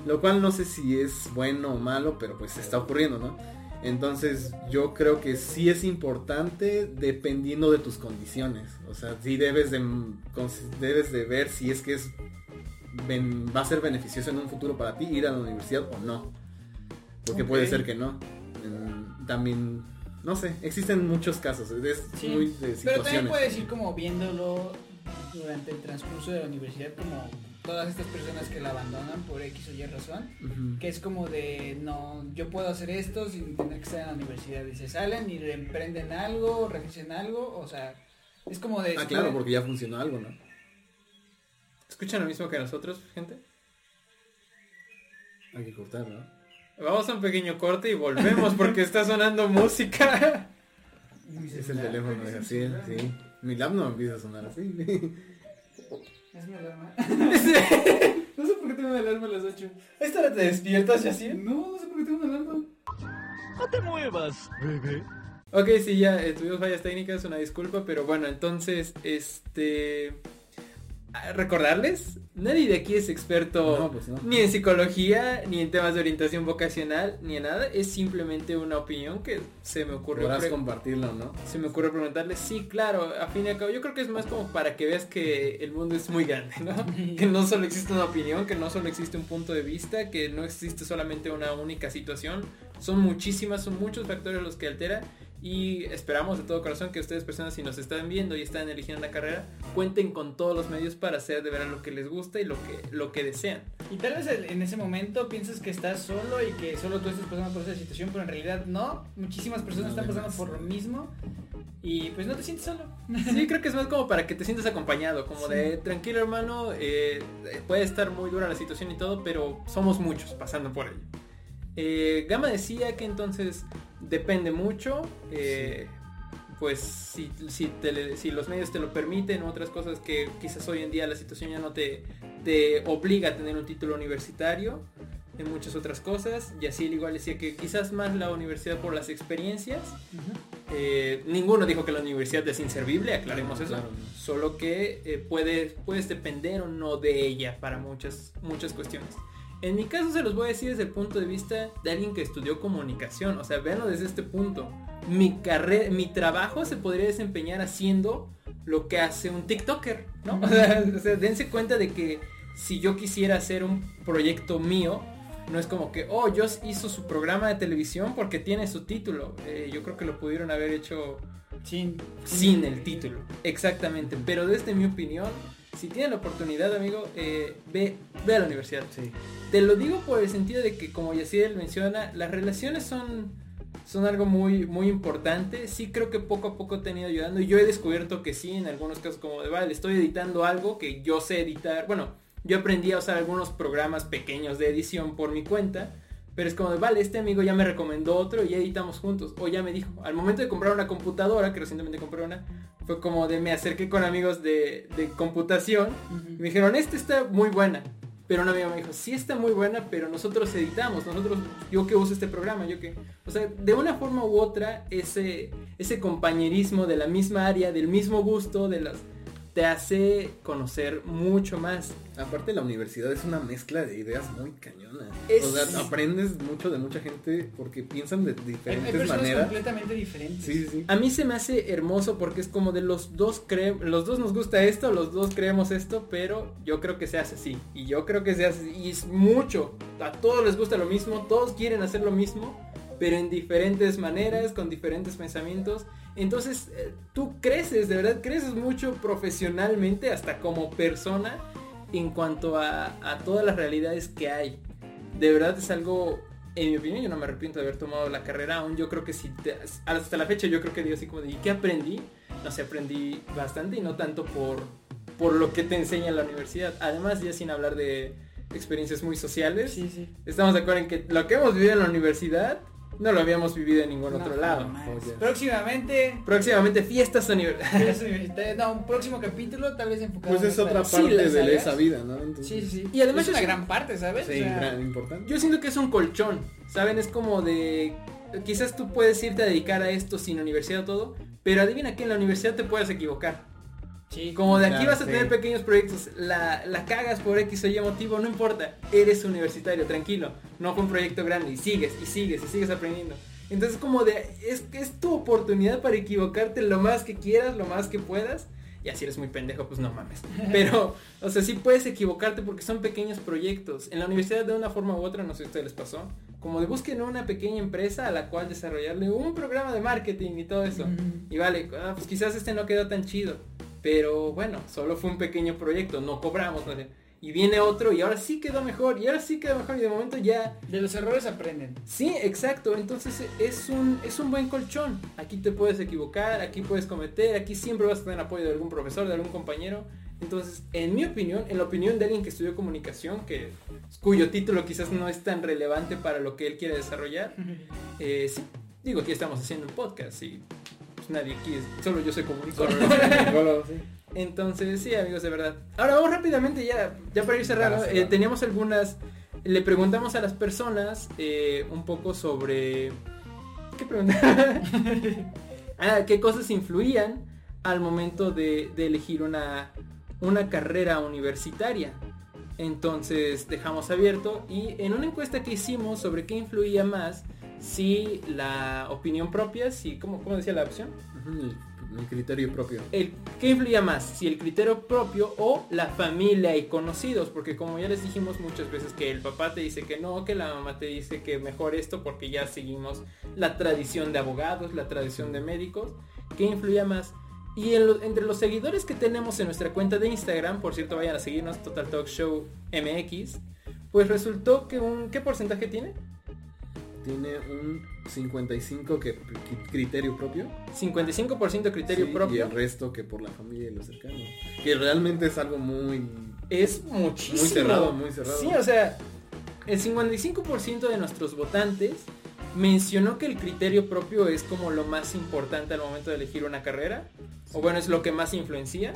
lo cual no sé si es bueno o malo, pero pues está ocurriendo, ¿no? Entonces yo creo que sí es importante dependiendo de tus condiciones. O sea, sí debes de, debes de ver si es que es va a ser beneficioso en un futuro para ti ir a la universidad o no. Porque puede ser que no. también no sé, existen muchos casos, es muy de situaciones. Pero también puedes ir como viéndolo durante el transcurso de la universidad como todas estas personas que la abandonan por X o Y razón, que es como de, no, yo puedo hacer esto sin tener que estar en la universidad, y se salen y emprenden algo, reflexión algo, o sea, es como de... Ah, claro, porque ya funcionó algo, ¿no? ¿Escuchan lo mismo que nosotros, gente? Hay que cortar, ¿no? Vamos a un pequeño corte y volvemos porque está sonando música. Es el teléfono de Jaciel, sí. Mi lab no empieza a sonar así. Es mi alarma. no sé por qué tengo una alarma a las 8. ¿A esta hora te despiertas, Jaciel? No, no sé por qué tengo una alarma. No te muevas, bebé. Ok, sí, ya eh, tuvimos fallas técnicas, una disculpa, pero bueno, entonces, este recordarles, nadie de aquí es experto pues ni en psicología, ni en temas de orientación vocacional, ni en nada. Es simplemente una opinión que se me ocurre. Podrás compartirlo, ¿no? Se me ocurre preguntarles, sí, claro, a fin y al cabo, yo creo que es más como para que veas que el mundo es muy grande, ¿no? que no solo existe una opinión, que no solo existe un punto de vista, que no existe solamente una única situación. Son muchísimas, son muchos factores los que altera y esperamos de todo corazón que ustedes personas si nos están viendo y están eligiendo una carrera, cuenten con todos los medios para hacer de verdad lo que les gusta y lo que, lo que desean. Y tal vez en ese momento piensas que estás solo y que solo tú estás pasando por esa situación, pero en realidad no. Muchísimas personas están pasando por lo mismo y pues no te sientes solo. Sí, creo que es más como para que te sientas acompañado, como de tranquilo hermano, eh, puede estar muy dura la situación y todo, pero somos muchos pasando por ello. Eh, Gama decía que entonces depende mucho. Eh, pues si, si, si, los medios te lo permiten, otras cosas que quizás hoy en día la situación ya no te, te obliga a tener un título universitario, en muchas otras cosas. Y así igual decía que quizás más la universidad por las experiencias. Eh, ninguno dijo que la universidad es inservible, aclaremos eso. Solo que eh, puedes, puedes depender o no de ella para muchas, muchas cuestiones. En mi caso se los voy a decir desde el punto de vista de alguien que estudió comunicación, o sea, véanlo desde este punto. Mi carrera, mi trabajo se podría desempeñar haciendo lo que hace un TikToker, ¿no? O sea, dense cuenta de que si yo quisiera hacer un proyecto mío, no es como que, oh, yo hizo su programa de televisión porque tiene su título. Eh, yo creo que lo pudieron haber hecho sin, sin el título. Exactamente. Pero desde mi opinión, si tienen la oportunidad, amigo, eh, ve, ve a la universidad. Sí. Te lo digo por el sentido de que, como Yaciel menciona, las relaciones son, son algo muy, muy importante. Sí creo que poco a poco te han ido ayudando. Y yo he descubierto que sí, en algunos casos como de, vale, estoy editando algo que yo sé editar. Bueno, yo aprendí a usar algunos programas pequeños de edición por mi cuenta. Pero es como de, vale, este amigo ya me recomendó otro y editamos juntos. O ya me dijo, al momento de comprar una computadora, que recientemente compré una, fue como de me acerqué con amigos de, computación. y me dijeron, esta está muy buena. Pero un amigo me dijo, sí está muy buena, pero nosotros editamos, nosotros, yo que uso este programa, yo que... O sea, de una forma u otra, ese, ese compañerismo de la misma área, del mismo gusto, de las te hace conocer mucho más. Aparte la universidad es una mezcla de ideas muy cañona. Es- O sea, aprendes mucho de mucha gente porque piensan de Hay, hay diferentes personas maneras. completamente diferentes. Sí, sí, sí. A mí se me hace hermoso porque es como de los dos creemos, los dos nos gusta esto, los dos creemos esto, pero yo creo que se hace así. Y yo creo que se hace así. Y es mucho. A todos les gusta lo mismo, todos quieren hacer lo mismo, pero en diferentes maneras, con diferentes pensamientos. Entonces eh, tú creces, de verdad creces mucho profesionalmente, hasta como persona, en cuanto a, a todas las realidades que hay. De verdad es algo, en mi opinión, yo no me arrepiento de haber tomado la carrera aún. Yo creo que si te- hasta la fecha yo creo que digo así como de, ¿y qué aprendí? No sé, aprendí bastante y no tanto por, por lo que te enseña en la universidad. Además, ya sin hablar de experiencias muy sociales, Sí, sí. estamos de acuerdo en que lo que hemos vivido en la universidad no lo habíamos vivido en ningún No, otro lado. Oye. Próximamente. Próximamente fiestas universitarias. no, un próximo capítulo tal vez enfocado Pues es otra parte Sí, de esa vida, ¿no? Entonces, Sí, sí, sí. Y además es una es- gran parte, ¿sabes? Sí, O sea, gran- importante. Yo siento que es un colchón, ¿saben? Es como de... Quizás tú puedes irte a dedicar a esto sin universidad o todo, pero adivina que en la universidad te puedes equivocar. Sí. Como de aquí Claro, vas a sí. tener pequeños proyectos, la, la cagas por X o Y motivo, no importa, eres universitario, tranquilo, no fue un proyecto grande y sigues y sigues y sigues aprendiendo. Entonces como de, es, es tu oportunidad para equivocarte lo más que quieras, lo más que puedas. Y así eres muy pendejo, pues no mames. Pero, o sea, sí puedes equivocarte porque son pequeños proyectos. En la universidad de una forma u otra, no sé si a ustedes les pasó, como de busquen una pequeña empresa a la cual desarrollarle un programa de marketing y todo eso. Y vale, ah, pues quizás este no quedó tan chido. Pero bueno, solo fue un pequeño proyecto, no cobramos. ¿no? Y viene otro y ahora sí quedó mejor, y ahora sí quedó mejor y de momento ya... De los errores aprenden. Sí, exacto, entonces es un, es un buen colchón. Aquí te puedes equivocar, aquí puedes cometer, aquí siempre vas a tener apoyo de algún profesor, de algún compañero. Entonces, en mi opinión, en la opinión de alguien que estudió comunicación, que, cuyo título quizás no es tan relevante para lo que él quiere desarrollar, eh, sí, digo, aquí estamos haciendo un podcast y nadie aquí es, solo yo soy. Solo, sí. Entonces, sí, amigos, de verdad. Ahora vamos rápidamente, ya, ya para ir cerrando. Para cerrar. eh, teníamos algunas. Le preguntamos a las personas eh, un poco sobre. ¿Qué preguntar? ah, ¿qué cosas influían al momento de, de elegir una, una carrera universitaria? Entonces dejamos abierto y en una encuesta que hicimos sobre qué influía más, si la opinión propia, si, ¿cómo, cómo decía la opción? Mi criterio propio. el, ¿qué influía más? Si el criterio propio o la familia y conocidos, porque como ya les dijimos muchas veces que el papá te dice que no, que la mamá te dice que mejor esto porque ya seguimos la tradición de abogados, la tradición de médicos, ¿qué influía más? Y en lo- entre los seguidores que tenemos en nuestra cuenta de Instagram, por cierto vayan a seguirnos Total Talk Show MX, pues resultó que un, ¿qué porcentaje tiene? Tiene un 55 que criterio propio. 55% criterio Sí, Y propio. el resto que por la familia y los cercanos. Que realmente es algo muy... es muchísimo. Muy cerrado, muy cerrado. Sí, o sea, el 55% de nuestros votantes mencionó que el criterio propio es como lo más importante al momento de elegir una carrera. O bueno, es lo que más influencia.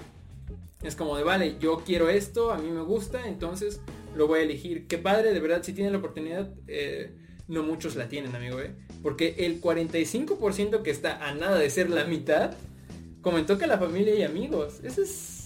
Es como de, vale, yo quiero esto, a mí me gusta, entonces lo voy a elegir. Qué padre, de verdad, si tienen la oportunidad, eh, no muchos la tienen, amigo, ¿eh? Porque el 45% que está a nada de ser la mitad, comentó que la familia y amigos. Eso es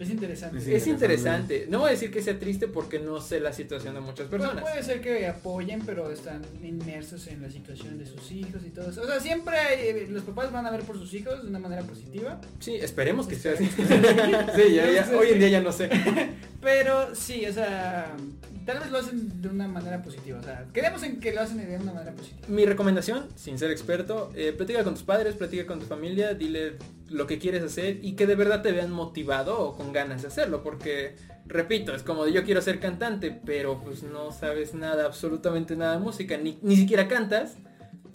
Es interesante. Es interesante. interesante. No voy a decir que sea triste porque no sé la situación de muchas Pues personas. puede ser que apoyen, pero están inmersos en la situación de sus hijos y todo eso. O sea, siempre hay- eh, los papás van a ver por sus hijos de una manera positiva. Sí, esperemos que sea así. sí, ya, ya- hoy en día ya no sé. Pero sí, o sea, tal vez lo hacen de una manera positiva. O sea, queremos en que lo hacen de una manera positiva. Mi recomendación, sin ser experto, eh, platica con tus padres, platica con tu familia, dile lo que quieres hacer y que de verdad te vean motivado o con ganas de hacerlo. Porque, repito, es como de yo quiero ser cantante, pero pues no sabes nada, absolutamente nada de música, ni, ni siquiera cantas,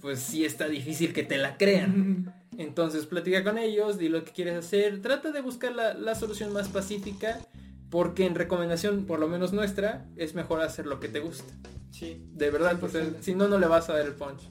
pues sí está difícil que te la crean. Entonces platica con ellos, di lo que quieres hacer, trata de buscar la, la solución más pacífica, porque en recomendación, por lo menos nuestra, es mejor hacer lo que te gusta. Sí. De verdad, 100%. si no, no le vas a dar el punch.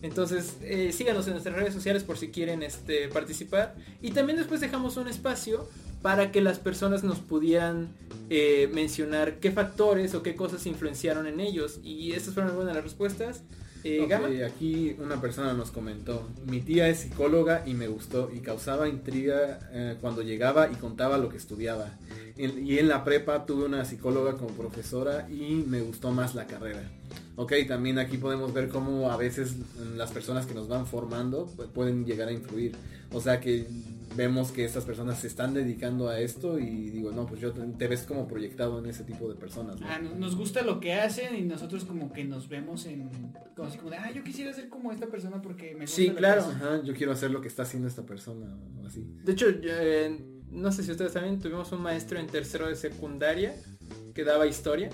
Entonces, eh, síganos en nuestras redes sociales por si quieren este, participar. Y también después dejamos un espacio para que las personas nos pudieran eh, mencionar qué factores o qué cosas influenciaron en ellos. Y estas fueron algunas de las respuestas. Eh, aquí una persona nos comentó, mi tía es psicóloga y me gustó y causaba intriga eh, cuando llegaba y contaba lo que estudiaba. y en la prepa tuve una psicóloga como profesora y me gustó más la carrera. Ok, también aquí podemos ver cómo a veces las personas que nos van formando pueden llegar a influir. O sea que vemos que estas personas se están dedicando a esto y digo, no, pues yo te, ves como proyectado en ese tipo de personas. Ah, nos gusta lo que hacen y nosotros como que nos vemos en, como así como de, ah, yo quisiera ser como esta persona porque me gusta. Sí, claro, yo quiero hacer lo que está haciendo esta persona o así. De hecho, eh, no sé si ustedes también tuvimos un maestro en tercero de secundaria que daba historia.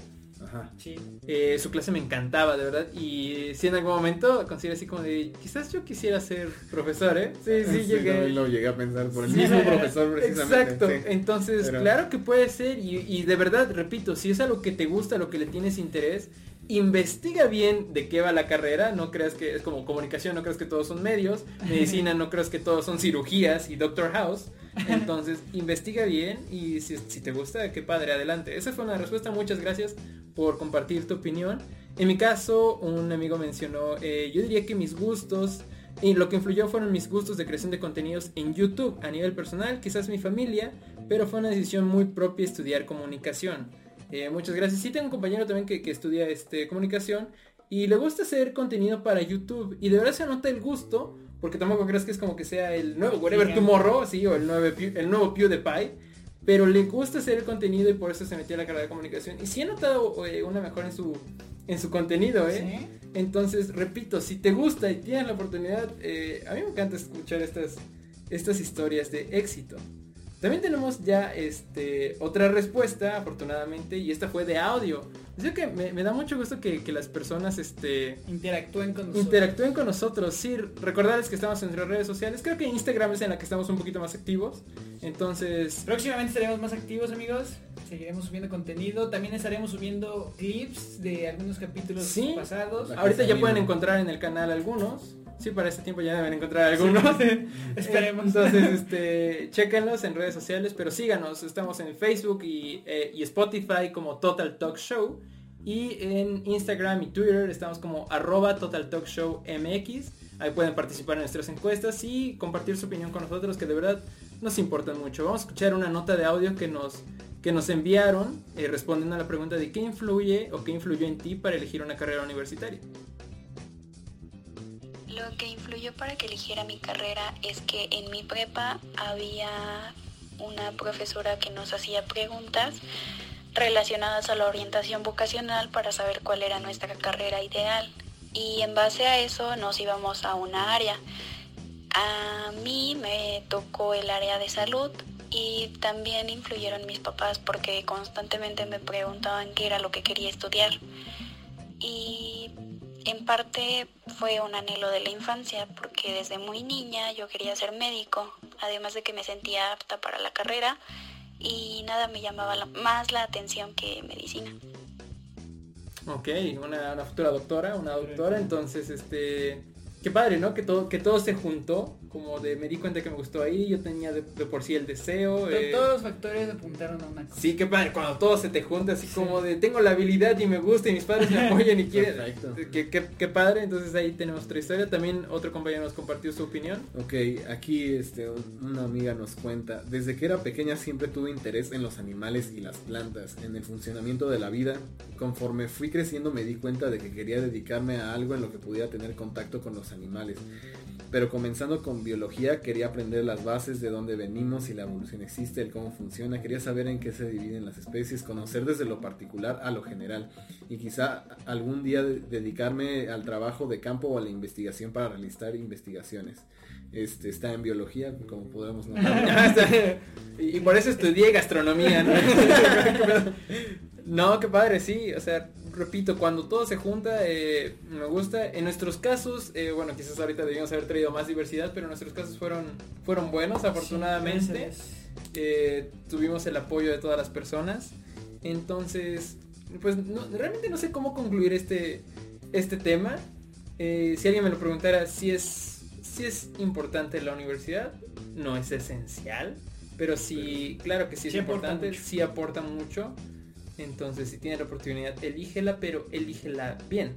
Sí. Eh, su clase me encantaba, de verdad. Y si en algún momento considero así como de, quizás yo quisiera ser profesor, ¿eh? Sí, sí, llegué. lo llegué a pensar por el mismo profesor precisamente. Exacto. Entonces, claro que puede ser. Y, de verdad, repito, si es algo que te gusta, lo que le tienes interés, investiga bien de qué va la carrera, no creas que es como comunicación, no creas que todos son medios, medicina, no creas que todos son cirugías y Doctor House. Entonces, investiga bien y si, si, te gusta, qué padre, adelante. Esa fue una respuesta, muchas gracias por compartir tu opinión. En mi caso, un amigo mencionó, eh, yo diría que mis gustos y lo que influyó fueron mis gustos de creación de contenidos en YouTube a nivel personal, quizás mi familia, pero fue una decisión muy propia estudiar comunicación. Eh, muchas gracias. Sí tengo un compañero también que, que, estudia este, comunicación y le gusta hacer contenido para YouTube y de verdad se nota el gusto porque tampoco crees que es como que sea el nuevo Whatever Tomorrow, sí, o el nuevo, el nuevo PewDiePie pero le gusta hacer el contenido y por eso se metió a la carrera de comunicación. Y sí he notado eh, una mejora en su, en su contenido, ¿eh? Entonces, repito, si te gusta y tienes la oportunidad, eh, a mí me encanta escuchar estas, estas historias de éxito. También tenemos ya este, otra respuesta, afortunadamente, y esta fue de audio. Así que me, da mucho gusto que, las personas este, interactúen con nosotros. Interactúen con nosotros. Sí, recordarles que estamos en nuestras redes sociales. Creo que Instagram es en la que estamos un poquito más activos. Entonces... Próximamente estaremos más activos, amigos. Seguiremos subiendo contenido. También estaremos subiendo clips de algunos capítulos pasados. Ahorita ya pueden encontrar en el canal algunos. Sí, para este tiempo ya deben encontrar algunos. Esperemos. Entonces, este, chequenlos en redes sociales, pero síganos. Estamos en Facebook y, eh, y, Spotify como Total Talk Show. Y en Instagram y Twitter estamos como arroba Total Talk Show MX. Ahí pueden participar en nuestras encuestas y compartir su opinión con nosotros, que de verdad nos importa mucho. Vamos a escuchar una nota de audio que nos, que nos enviaron eh, respondiendo a la pregunta de qué influye o qué influyó en ti para elegir una carrera universitaria. Lo que influyó para que eligiera mi carrera es que en mi prepa había una profesora que nos hacía preguntas relacionadas a la orientación vocacional para saber cuál era nuestra carrera ideal. Y en base a eso nos íbamos a una área. A mí me tocó el área de salud y también influyeron mis papás porque constantemente me preguntaban qué era lo que quería estudiar. Y en parte fue un anhelo de la infancia porque desde muy niña yo quería ser médico, además de que me sentía apta para la carrera y nada me llamaba más la atención que medicina. Ok, una, una futura doctora, una doctora, entonces este qué padre, ¿no? Que todo, que todo se juntó, como de me di cuenta que me gustó ahí, yo tenía de, por sí el deseo. Eh. Todos los factores apuntaron a una cosa. Sí, qué padre, cuando todo se te junta, así como de tengo la habilidad y me gusta y mis padres me apoyan y quieren. Qué, qué, padre, entonces ahí tenemos otra historia. También otro compañero nos compartió su opinión. Ok, aquí este, una amiga nos cuenta, desde que era pequeña siempre tuve interés en los animales y las plantas, en el funcionamiento de la vida. Conforme fui creciendo me di cuenta de que quería dedicarme a algo en lo que pudiera tener contacto con los animales. Pero comenzando con biología, quería aprender las bases de dónde venimos, si la evolución existe, el cómo funciona, quería saber en qué se dividen las especies, conocer desde lo particular a lo general y quizá algún día dedicarme al trabajo de campo o a la investigación para realizar investigaciones. Este, está en biología, como podemos notar. y, por eso estudié gastronomía, ¿no? no, qué padre, sí, o sea, repito, cuando todo se junta, eh, me gusta. En nuestros casos, eh, bueno, quizás ahorita debíamos haber traído más diversidad, pero nuestros casos fueron, fueron buenos, afortunadamente. Eh, tuvimos el apoyo de todas las personas. Entonces, pues realmente no sé cómo concluir este, este tema. si alguien me lo preguntara, si es, si es importante la universidad, no es esencial. Pero sí, claro que sí es importante, sí aporta mucho. Entonces, si tienes la oportunidad, elígela, pero elígela bien.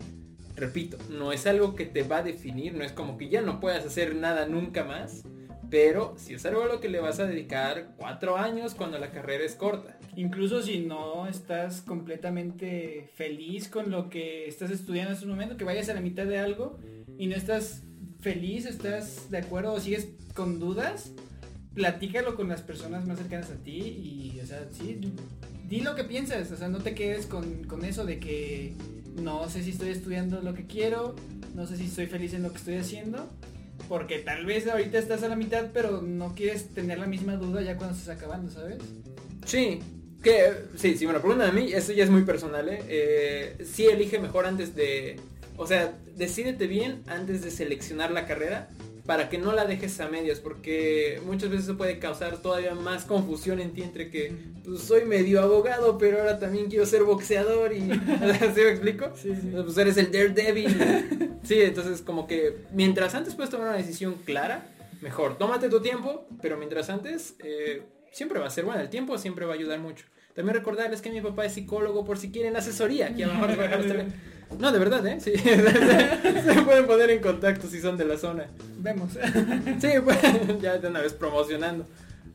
repito, no es algo que te va a definir, no es como que ya no puedas hacer nada nunca más, pero si es algo a lo que le vas a dedicar cuatro años cuando la carrera es corta. Incluso si no estás completamente feliz con lo que estás estudiando en este momento, que vayas a la mitad de algo y no estás feliz, estás de acuerdo o sigues con dudas, platícalo con las personas más cercanas a ti y, o sea, sí, di lo que piensas, o sea, no te quedes con, con eso de que no sé si estoy estudiando lo que quiero, no sé si estoy feliz en lo que estoy haciendo, porque tal vez ahorita estás a la mitad, pero no quieres tener la misma duda ya cuando estás acabando, ¿sabes? Sí, que sí, si me lo preguntan a mí, eso ya es muy personal, ¿eh? ¿eh? Sí elige mejor antes de, o sea, decídete bien antes de seleccionar la carrera para que no la dejes a medias, porque muchas veces eso puede causar todavía más confusión en ti entre que pues, soy medio abogado, pero ahora también quiero ser boxeador y ¿sí me explico? Sí, sí. Pues eres el daredevil. sí, entonces como que mientras antes puedes tomar una decisión clara, mejor. Tómate tu tiempo, pero mientras antes eh, siempre va a ser bueno, el tiempo siempre va a ayudar mucho. También recordarles que mi papá es psicólogo por si quieren asesoría, que a lo mejor No, de verdad, ¿eh? Sí. Se pueden poner en contacto si son de la zona. Vemos. Sí, pues, ya de una vez promocionando.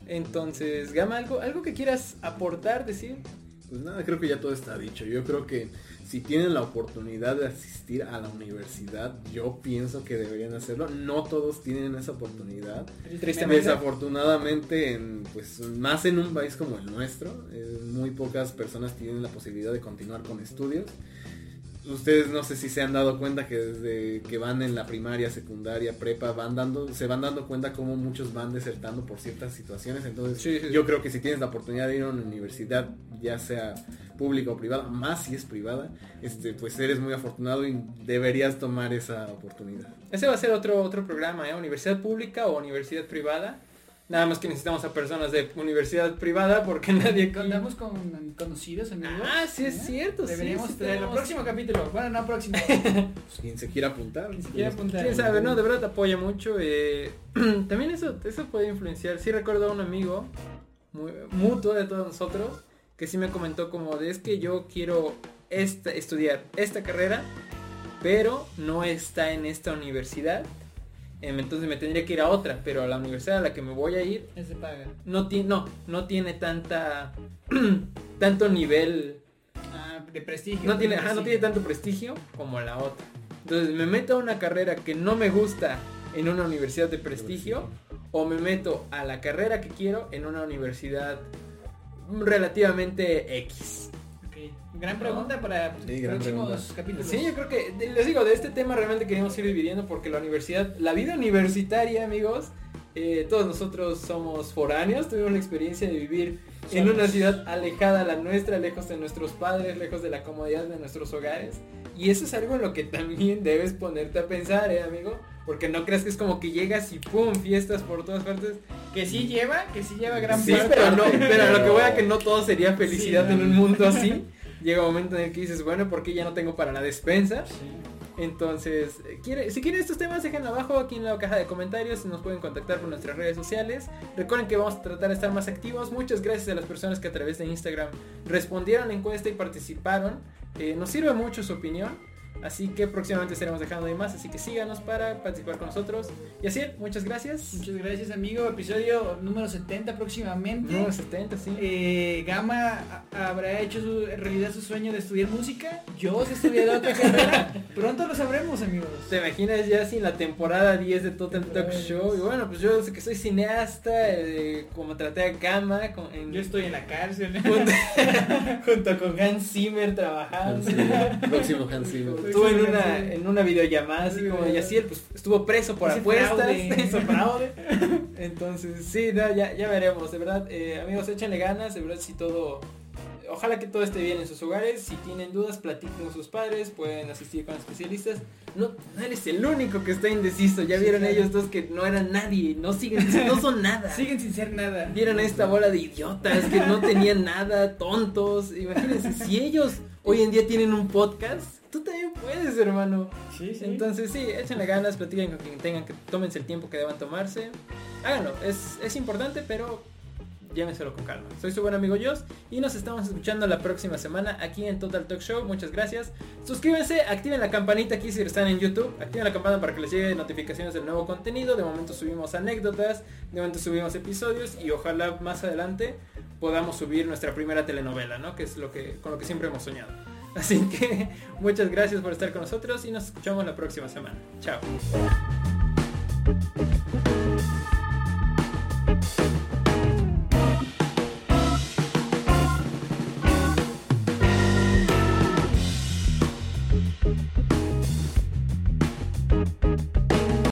Entonces, Gama, ¿algo, algo que quieras aportar, decir? Pues nada, creo que ya todo está dicho. Yo creo que si tienen la oportunidad de asistir a la universidad, yo pienso que deberían hacerlo. No todos tienen esa oportunidad. Tristemente. Desafortunadamente, en, pues más en un país como el nuestro, eh, muy pocas personas tienen la posibilidad de continuar con estudios. Ustedes no sé si se han dado cuenta que desde que van en la primaria, secundaria, prepa, van dando, se van dando cuenta cómo muchos van desertando por ciertas situaciones. Entonces, Sí, sí, sí. yo creo que si tienes la oportunidad de ir a una universidad, ya sea pública o privada, más si es privada, este, pues eres muy afortunado y deberías tomar esa oportunidad. Ese va a ser otro, otro programa, ¿eh? Universidad pública o universidad privada. Nada más que necesitamos a personas de universidad privada porque nadie... Contamos con conocidos amigos. Ah, sí es ¿Eh? cierto. Deberíamos sí tenemos- Próximo capítulo. Bueno, no próximo. Pues, quien se quiera apuntar. quiera apuntar. Quién sabe, no, de verdad te apoya mucho. eh, también eso, eso puede influenciar. Sí recuerdo a un amigo muy, mutuo de todos nosotros que sí me comentó como de es que yo quiero esta, estudiar esta carrera, pero no está en esta universidad. Em, Entonces me tendría que ir a otra, pero a la universidad a la que me voy a ir paga. no tiene, no, no tiene tanta tanto nivel Ah, de prestigio. no tiene, ajá, no tiene tanto prestigio como la otra. Entonces me meto a una carrera que no me gusta en una universidad de prestigio o me meto a la carrera que quiero en una universidad relativamente X. Gran pregunta para Sí, próximos capítulos. Sí, yo creo que, les digo, de este tema realmente queríamos ir dividiendo porque la universidad, la vida universitaria, amigos, eh, todos nosotros somos foráneos, tuvimos la experiencia de vivir en una ciudad alejada a la nuestra, lejos de nuestros padres, lejos de la comodidad de nuestros hogares. Y eso es algo en lo que también debes ponerte a pensar, eh, amigo. Porque no creas que es como que llegas y pum, fiestas por todas partes. Que sí lleva, que sí lleva gran Sí, parte. pero no, pero lo que voy a que no todo sería felicidad Sí, en un mundo así. Llega un momento en el que dices, bueno, ¿por qué ya no tengo para la despensa? Sí. Entonces, eh, quiere, si quieren estos temas, déjenlo abajo aquí en la caja de comentarios. Nos pueden contactar por nuestras redes sociales. Recuerden que vamos a tratar de estar más activos. Muchas gracias a las personas que a través de Instagram respondieron la encuesta y participaron. Eh, nos sirve mucho su opinión. Así que próximamente estaremos dejando de más. Así que síganos para participar con nosotros. Y así, muchas gracias. Muchas gracias, amigo. Episodio número 70 próximamente. Número 70, sí. Eh, Gama habrá hecho su, realidad su sueño de estudiar música. Yo he estudiado otra carrera. Pronto lo sabremos, amigos. ¿Te imaginas ya sin la temporada 10 de Total Talk Show? Y bueno, pues yo sé que soy cineasta, eh, como traté a Gama con- en- Yo estoy en la cárcel. junto, junto con Hans Zimmer trabajando. Próximo Hans Zimmer. Estuvo en una, en una videollamada así como de Yaciel, pues estuvo preso por apuestas, fraude. Entonces, sí, no, ya, ya veremos, de verdad, eh, amigos, échenle ganas, de verdad, si todo, ojalá que todo esté bien en sus hogares, si tienen dudas, platiquen con sus padres, pueden asistir con especialistas. No, no eres el único que está indeciso, ya Sí, vieron claro. ellos dos que no eran nadie, no siguen, no son nada. Siguen sin ser nada. Vieron a esta bola de idiotas que no tenían nada, tontos. Imagínense, si ellos hoy en día tienen un podcast, tú también puedes, hermano. Sí, sí. Entonces sí, échenle ganas, platiquen con quien tengan que tómense el tiempo que deban tomarse. Háganlo, es, es importante, pero llévenselo con calma. Soy su buen amigo Joss y nos estamos escuchando la próxima semana aquí en Total Talk Show. Muchas gracias. Suscríbanse, activen la campanita aquí si están en YouTube. Activen la campana para que les llegue notificaciones del nuevo contenido. De momento subimos anécdotas, de momento subimos episodios y ojalá más adelante podamos subir nuestra primera telenovela, ¿no? Que es lo que con lo que siempre hemos soñado. Así que muchas gracias por estar con nosotros y nos escuchamos la próxima semana. Chao.